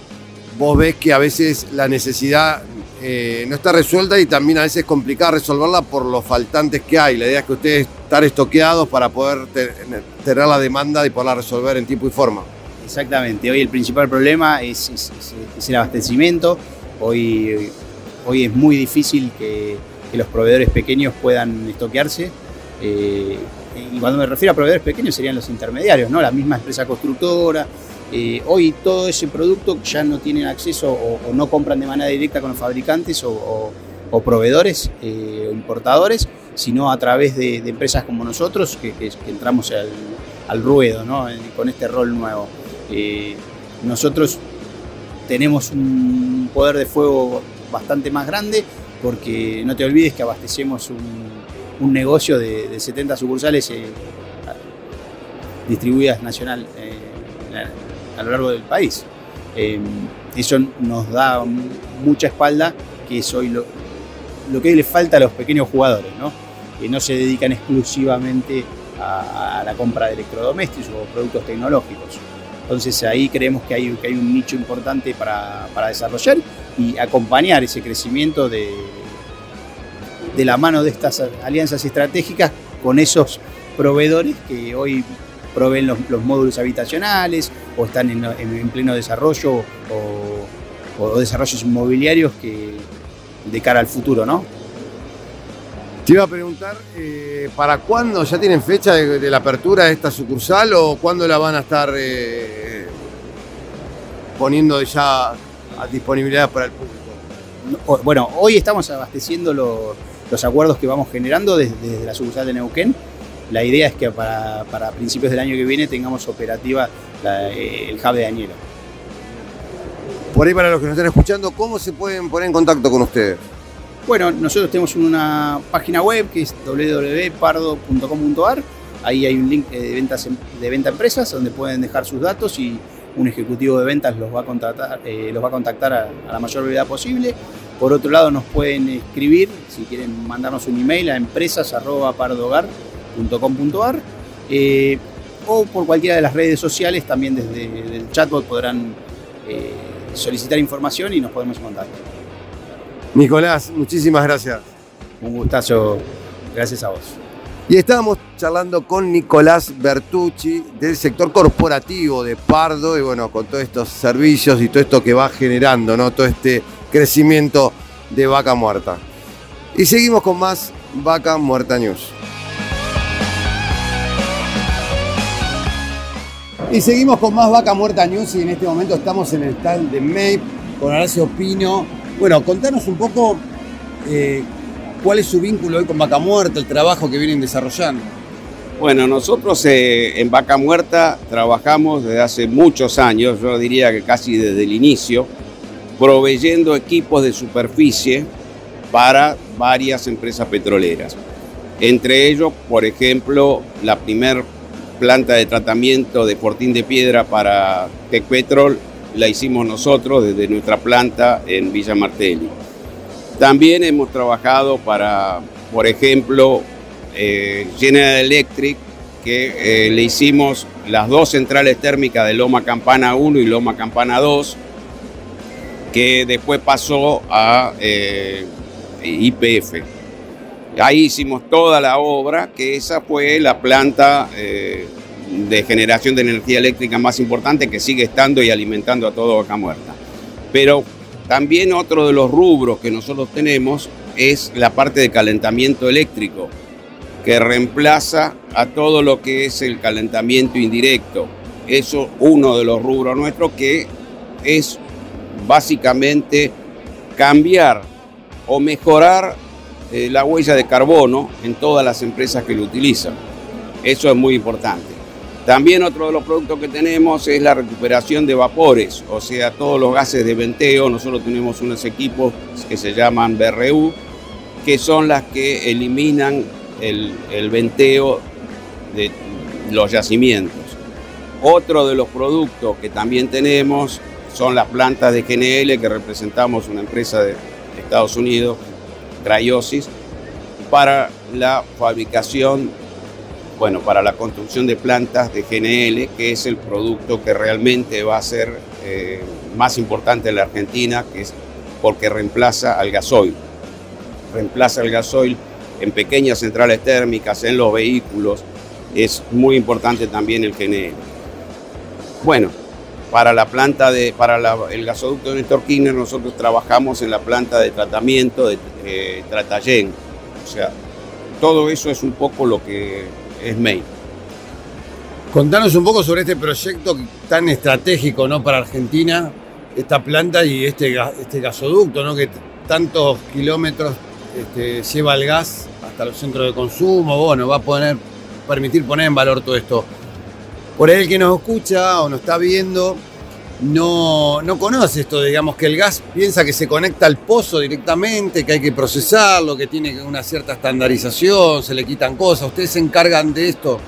vos ves que a veces la necesidad eh, no está resuelta y también a veces es complicada resolverla por los faltantes que hay. La idea es que ustedes estar estoqueados para poder te- tener la demanda y poderla resolver en tiempo y forma. Exactamente, hoy el principal problema es, el abastecimiento. Hoy, hoy es muy difícil que, que los proveedores pequeños puedan estoquearse. Eh, y cuando me refiero a proveedores pequeños serían los intermediarios, ¿no? la misma empresa constructora. Eh, hoy todo ese producto ya no tienen acceso o, no compran de manera directa con los fabricantes o, proveedores eh, o importadores, sino a través de, empresas como nosotros que, entramos al, ruedo ¿no? Con este rol nuevo. Eh, nosotros tenemos un poder de fuego bastante más grande porque no te olvides que abastecemos un, negocio de, de 70 sucursales distribuidas nacional a, lo largo del país. Eh, eso nos da mucha espalda, que es hoy lo, lo que le falta a los pequeños jugadores, ¿no? que no se dedican exclusivamente a, a la compra de electrodomésticos o productos tecnológicos. Entonces ahí creemos que hay, que hay un nicho importante para, para desarrollar y acompañar ese crecimiento de, de la mano de estas alianzas estratégicas con esos proveedores que hoy proveen los, los módulos habitacionales o están en, en- en pleno desarrollo o, o desarrollos inmobiliarios que de cara al futuro, ¿no? Te iba a preguntar, eh, ¿para cuándo ya tienen fecha de, de la apertura de esta sucursal o cuándo la van a estar eh, poniendo ya a disponibilidad para el público? Bueno, hoy estamos abasteciendo lo- los acuerdos que vamos generando desde, desde la sucursal de Neuquén. La idea es que para, para principios del año que viene tengamos operativa la- eh, el hub de Añelo. Por ahí para los que nos están escuchando, ¿cómo se pueden poner en contacto con ustedes? Bueno, nosotros tenemos una página web que es www.pardo.com.ar. Ahí hay un link eh, de, ventas de venta a empresas donde pueden dejar sus datos y un ejecutivo de ventas los va a contactar, eh, los va a, contactar a, a la mayor brevedad posible. Por otro lado, nos pueden escribir, si quieren mandarnos un email a empresas.pardogar.com.ar eh, o por cualquiera de las redes sociales, también desde el chatbot podrán eh, solicitar información y nos podemos contactar. Nicolás, muchísimas gracias. Un gustazo, gracias a vos. Y estábamos charlando con Nicolás Bertucci del sector corporativo de Pardo y bueno, con todos estos servicios y todo esto que va generando, ¿no? Todo este crecimiento de vaca muerta. Y seguimos con más Vaca Muerta News. Y seguimos con más Vaca Muerta News y en este momento estamos en el stand de MAPE con Horacio Pino. Bueno, contanos un poco eh, cuál es su vínculo hoy con Vaca Muerta, el trabajo que vienen desarrollando. Bueno, nosotros eh, en Vaca Muerta trabajamos desde hace muchos años, yo diría que casi desde el inicio, proveyendo equipos de superficie para varias empresas petroleras. Entre ellos, por ejemplo, la primer planta de tratamiento de Fortín de Piedra para Tecpetrol la hicimos nosotros desde nuestra planta en Villa Martelli. También hemos trabajado para, por ejemplo, eh, General Electric, que eh, le hicimos las dos centrales térmicas de Loma Campana 1 y Loma Campana 2, que después pasó a eh, IPF. Ahí hicimos toda la obra, que esa fue la planta eh, de generación de energía eléctrica más importante que sigue estando y alimentando a todo Vaca Muerta. Pero también otro de los rubros que nosotros tenemos es la parte de calentamiento eléctrico, que reemplaza a todo lo que es el calentamiento indirecto. Eso uno de los rubros nuestros que es básicamente cambiar o mejorar eh, la huella de carbono en todas las empresas que lo utilizan. Eso es muy importante. También otro de los productos que tenemos es la recuperación de vapores, o sea, todos los gases de venteo. Nosotros tenemos unos equipos que se llaman BRU, que son las que eliminan el, el venteo de los yacimientos. Otro de los productos que también tenemos son las plantas de GNL, que representamos una empresa de Estados Unidos Para la fabricación, bueno, para la construcción de plantas de GNL, que es el producto que realmente va a ser eh, más importante en la Argentina, que es porque reemplaza al gasoil. Reemplaza el gasoil en pequeñas centrales térmicas, en los vehículos. Es muy importante también el GNL. Bueno, para la planta de, para el gasoducto de Néstor Kirchner nosotros trabajamos en la planta de tratamiento de eh, Tratayen. O sea, todo eso es un poco lo que es Main. Contanos un poco sobre este proyecto tan estratégico ¿no? para Argentina, esta planta y este, este gasoducto, ¿no? que tantos kilómetros este, lleva el gas hasta los centros de consumo, bueno, va a poner, permitir poner en valor todo esto por ahí el que nos escucha o nos está viendo no, no conoce esto, digamos que el gas piensa que se conecta al pozo directamente, que hay que procesarlo, que tiene una cierta estandarización, se le quitan cosas. ¿Ustedes se encargan de esto?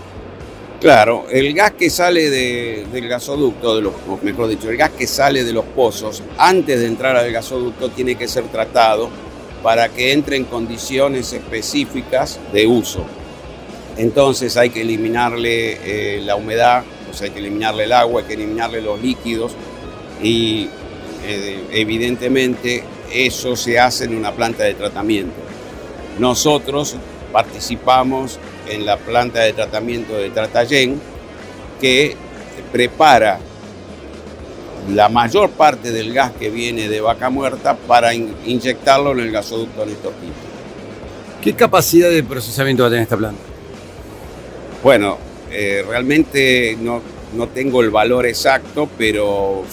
Claro, el gas que sale del gasoducto, de los, mejor dicho, el gas que sale de los pozos, antes de entrar al gasoducto tiene que ser tratado para que entre en condiciones específicas de uso. Entonces hay que eliminarle eh, la humedad, o sea, hay que eliminarle el agua, hay que eliminarle los líquidos y eh, evidentemente eso se hace en una planta de tratamiento. Nosotros participamos en la planta de tratamiento de Tratayen que prepara la mayor parte del gas que viene de vaca muerta para inyectarlo en el gasoducto Néstor ¿Qué capacidad de procesamiento va a tener esta planta? Bueno, eh, realmente no, no tengo el valor exacto, pero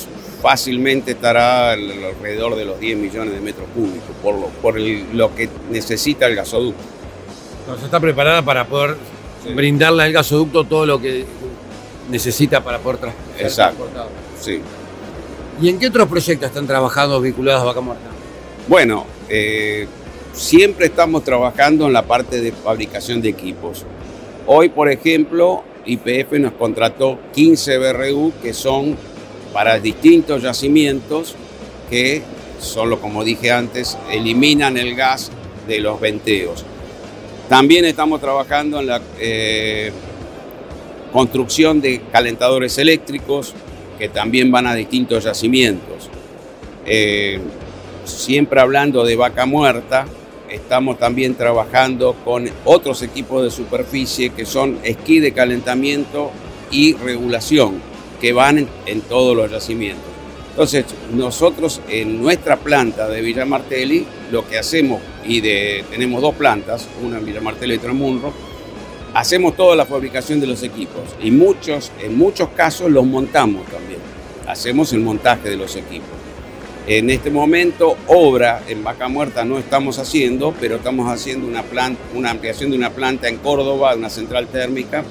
fácilmente estará alrededor de los 10 millones de metros cúbicos por lo, por lo que necesita el gasoducto. Entonces está preparada para poder brindarle al gasoducto todo lo que necesita para poder transportar. Exacto. Sí. ¿Y en qué otros proyectos están trabajando vinculados a Vaca Muerta? Bueno, eh, siempre estamos trabajando en la parte de fabricación de equipos. Hoy, por ejemplo, IPF nos contrató 15 BRU que son para distintos yacimientos que solo, como dije antes, eliminan el gas de los venteos. También estamos trabajando en la eh, construcción de calentadores eléctricos que también van a distintos yacimientos. Eh, siempre hablando de vaca muerta, estamos también trabajando con otros equipos de superficie que son esquí de calentamiento y regulación, que van en, todos los yacimientos. Entonces, nosotros en nuestra planta de Villa Martelli, lo que hacemos, y tenemos dos plantas, una en Villa Martelli y otra en Munro, hacemos toda la fabricación de los equipos y muchos, en muchos casos los montamos también. Hacemos el montaje de los equipos. En este momento, obra en Vaca Muerta no estamos haciendo, pero estamos haciendo una, planta, una ampliación de una planta en Córdoba, una central térmica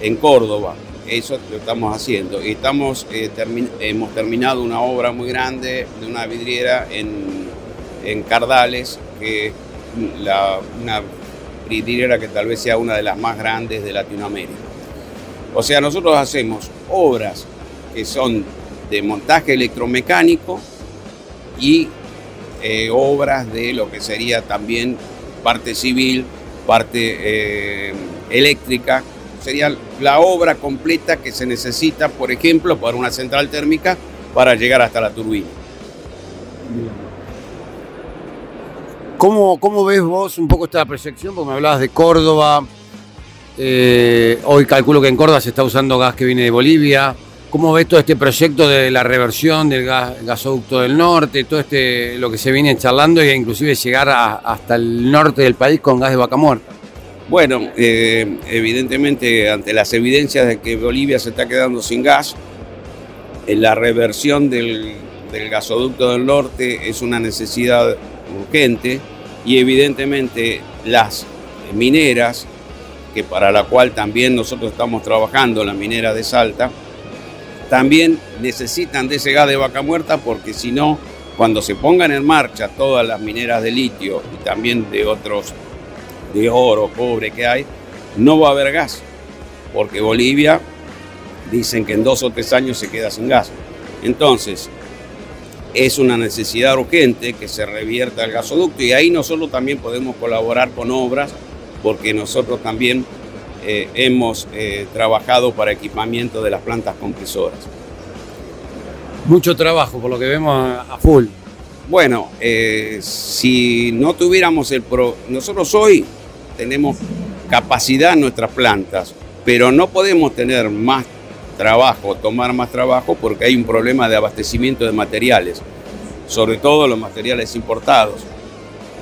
en Córdoba. Eso lo estamos haciendo. Y estamos, eh, termi hemos terminado una obra muy grande de una vidriera en, en Cardales, que es la, una vidriera que tal vez sea una de las más grandes de Latinoamérica. O sea, nosotros hacemos obras que son de montaje electromecánico y eh, obras de lo que sería también parte civil, parte eh, eléctrica. Sería la obra completa que se necesita, por ejemplo, para una central térmica para llegar hasta la turbina. ¿Cómo, ¿Cómo ves vos un poco esta proyección? Porque me hablabas de Córdoba. eh, hoy calculo que en Córdoba se está usando gas que viene de Bolivia. ¿Cómo ves todo este proyecto de la reversión del gas- gasoducto del norte, todo este lo que se viene charlando e inclusive llegar hasta el norte del país con gas de vaca? Bueno, eh, evidentemente ante las evidencias de que Bolivia se está quedando sin gas, eh, la reversión del, del gasoducto del norte es una necesidad urgente y evidentemente las mineras, que para la cual también nosotros estamos trabajando, la minera de Salta, también necesitan de ese gas de vaca muerta porque si no, cuando se pongan en marcha todas las mineras de litio y también de otros, de oro, cobre que hay, no va a haber gas, porque Bolivia dicen que en dos o tres años se queda sin gas. Entonces, es una necesidad urgente que se revierta el gasoducto y ahí nosotros también podemos colaborar con obras porque nosotros también eh, hemos eh, trabajado para equipamiento de las plantas compresoras. Mucho trabajo, por lo que vemos a a full. Bueno, eh, si no tuviéramos el pro... Nosotros hoy tenemos capacidad en nuestras plantas, pero no podemos tener más trabajo, tomar más trabajo, porque hay un problema de abastecimiento de materiales, sobre todo los materiales importados.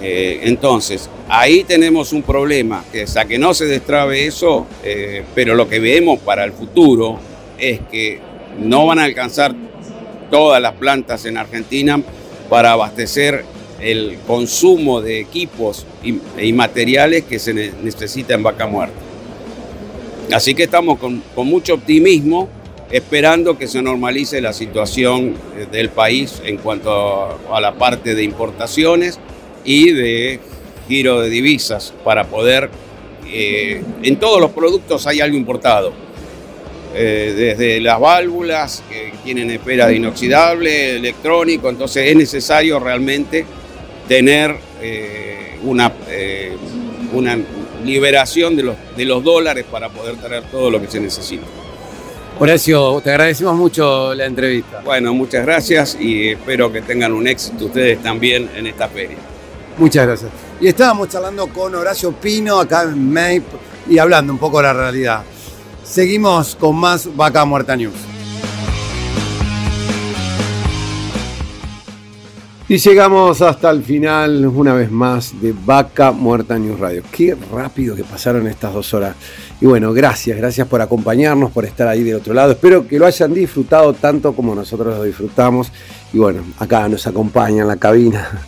Eh, entonces, ahí tenemos un problema, que hasta que no se destrabe eso, eh, pero lo que vemos para el futuro es que no van a alcanzar todas las plantas en Argentina para abastecer el consumo de equipos y, y materiales que se ne- necesita en Vaca Muerta. Así que estamos con, con mucho optimismo esperando que se normalice la situación eh, del país en cuanto a, a la parte de importaciones y de giro de divisas para poder, eh, en todos los productos hay algo importado. Eh, desde las válvulas que tienen espera de inoxidable, electrónico, entonces es necesario realmente tener eh, una, eh, una liberación de los, de los dólares para poder traer todo lo que se necesita. Horacio, te agradecemos mucho la entrevista. Bueno, muchas gracias y espero que tengan un éxito ustedes también en esta feria. Muchas gracias. Y estábamos charlando con Horacio Pino acá en MAPE y hablando un poco de la realidad. Seguimos con más Vaca Muerta News. Y llegamos hasta el final, una vez más, de Vaca Muerta News Radio. Qué rápido que pasaron estas dos horas. Y bueno, gracias, gracias por acompañarnos, por estar ahí del otro lado. Espero que lo hayan disfrutado tanto como nosotros lo disfrutamos. Y bueno, acá nos acompaña en la cabina,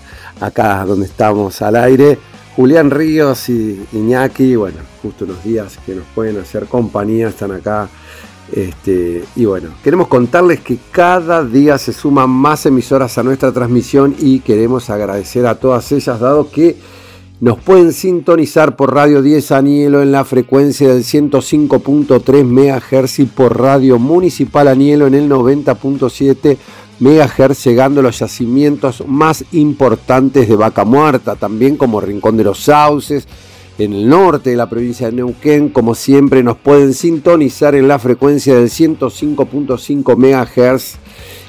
acá donde estamos al aire, Julián Ríos y Iñaki. Bueno, justo unos días que nos pueden hacer compañía, están acá. Este, y bueno, queremos contarles que cada día se suman más emisoras a nuestra transmisión y queremos agradecer a todas ellas, dado que nos pueden sintonizar por Radio 10 Anielo en la frecuencia del 105.3 MHz y por Radio Municipal Anielo en el 90.7 MHz, llegando a los yacimientos más importantes de Vaca Muerta, también como Rincón de los Sauces, en el norte de la provincia de Neuquén. Como siempre, nos pueden sintonizar en la frecuencia del 105.5 MHz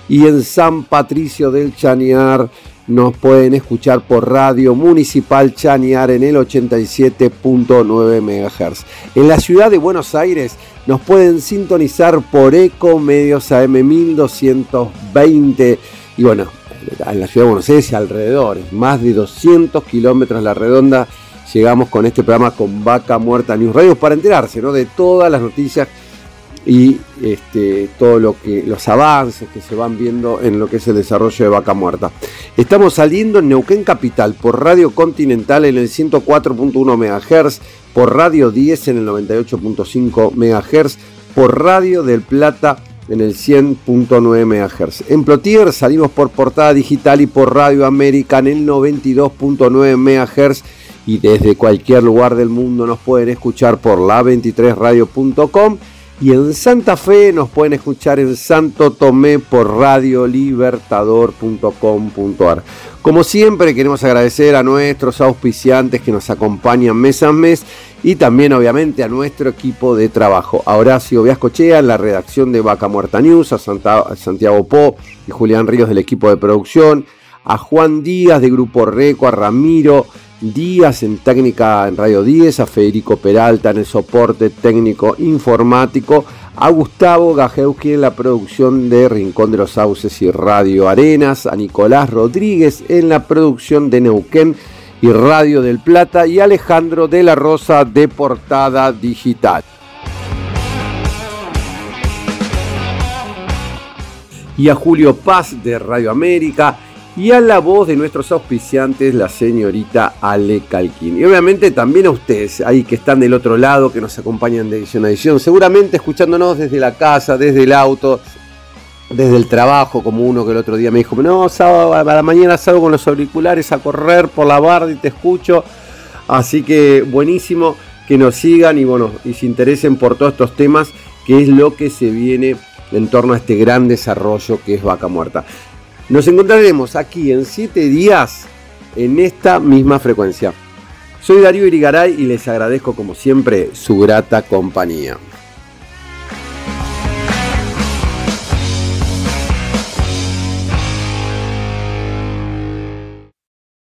y en San Patricio del Chañar nos pueden escuchar por Radio Municipal Chañar en el 87.9 MHz. En la ciudad de Buenos Aires nos pueden sintonizar por Eco Medios AM 1220 y bueno, en la ciudad de Buenos Aires y alrededores, más de 200 kilómetros la redonda, llegamos con este programa con Vaca Muerta News Radio para enterarse ¿no? de todas las noticias y este, todo lo los avances que se van viendo en lo que es el desarrollo de Vaca Muerta. Estamos saliendo en Neuquén Capital por Radio Continental en el 104.1 MHz, por Radio 10 en el 98.5 MHz, por Radio del Plata en el 100.9 MHz. En Plotier salimos por portada digital y por Radio América en el 92.9 MHz y desde cualquier lugar del mundo nos pueden escuchar por la23radio.com y en Santa Fe nos pueden escuchar en Santo Tomé por radiolibertador.com.ar. Como siempre queremos agradecer a nuestros auspiciantes que nos acompañan mes a mes y también obviamente a nuestro equipo de trabajo. A Horacio Viascochea en la redacción de Vaca Muerta News, a Santiago Po y Julián Ríos del equipo de producción, a Juan Díaz de Grupo Reco, a Ramiro Díaz en técnica en Radio 10, a Federico Peralta en el soporte técnico informático, a Gustavo Gajewski en la producción de Rincón de los Sauces y Radio Arenas, a Nicolás Rodríguez en la producción de Neuquén y Radio del Plata y Alejandro de la Rosa de Portada Digital. Y a Julio Paz de Radio América y a la voz de nuestros auspiciantes, la señorita Ale Calquín. Y obviamente también a ustedes, ahí que están del otro lado, que nos acompañan de edición a edición, seguramente escuchándonos desde la casa, desde el auto, desde el trabajo, como uno que el otro día me dijo, no, sábado, a la mañana salgo con los auriculares a correr por la barda y te escucho. Así que buenísimo que nos sigan y bueno, y se interesen por todos estos temas, que es lo que se viene en torno a este gran desarrollo que es Vaca Muerta. Nos encontraremos aquí en 7 días en esta misma frecuencia. Soy Darío Irigaray y les agradezco como siempre su grata compañía.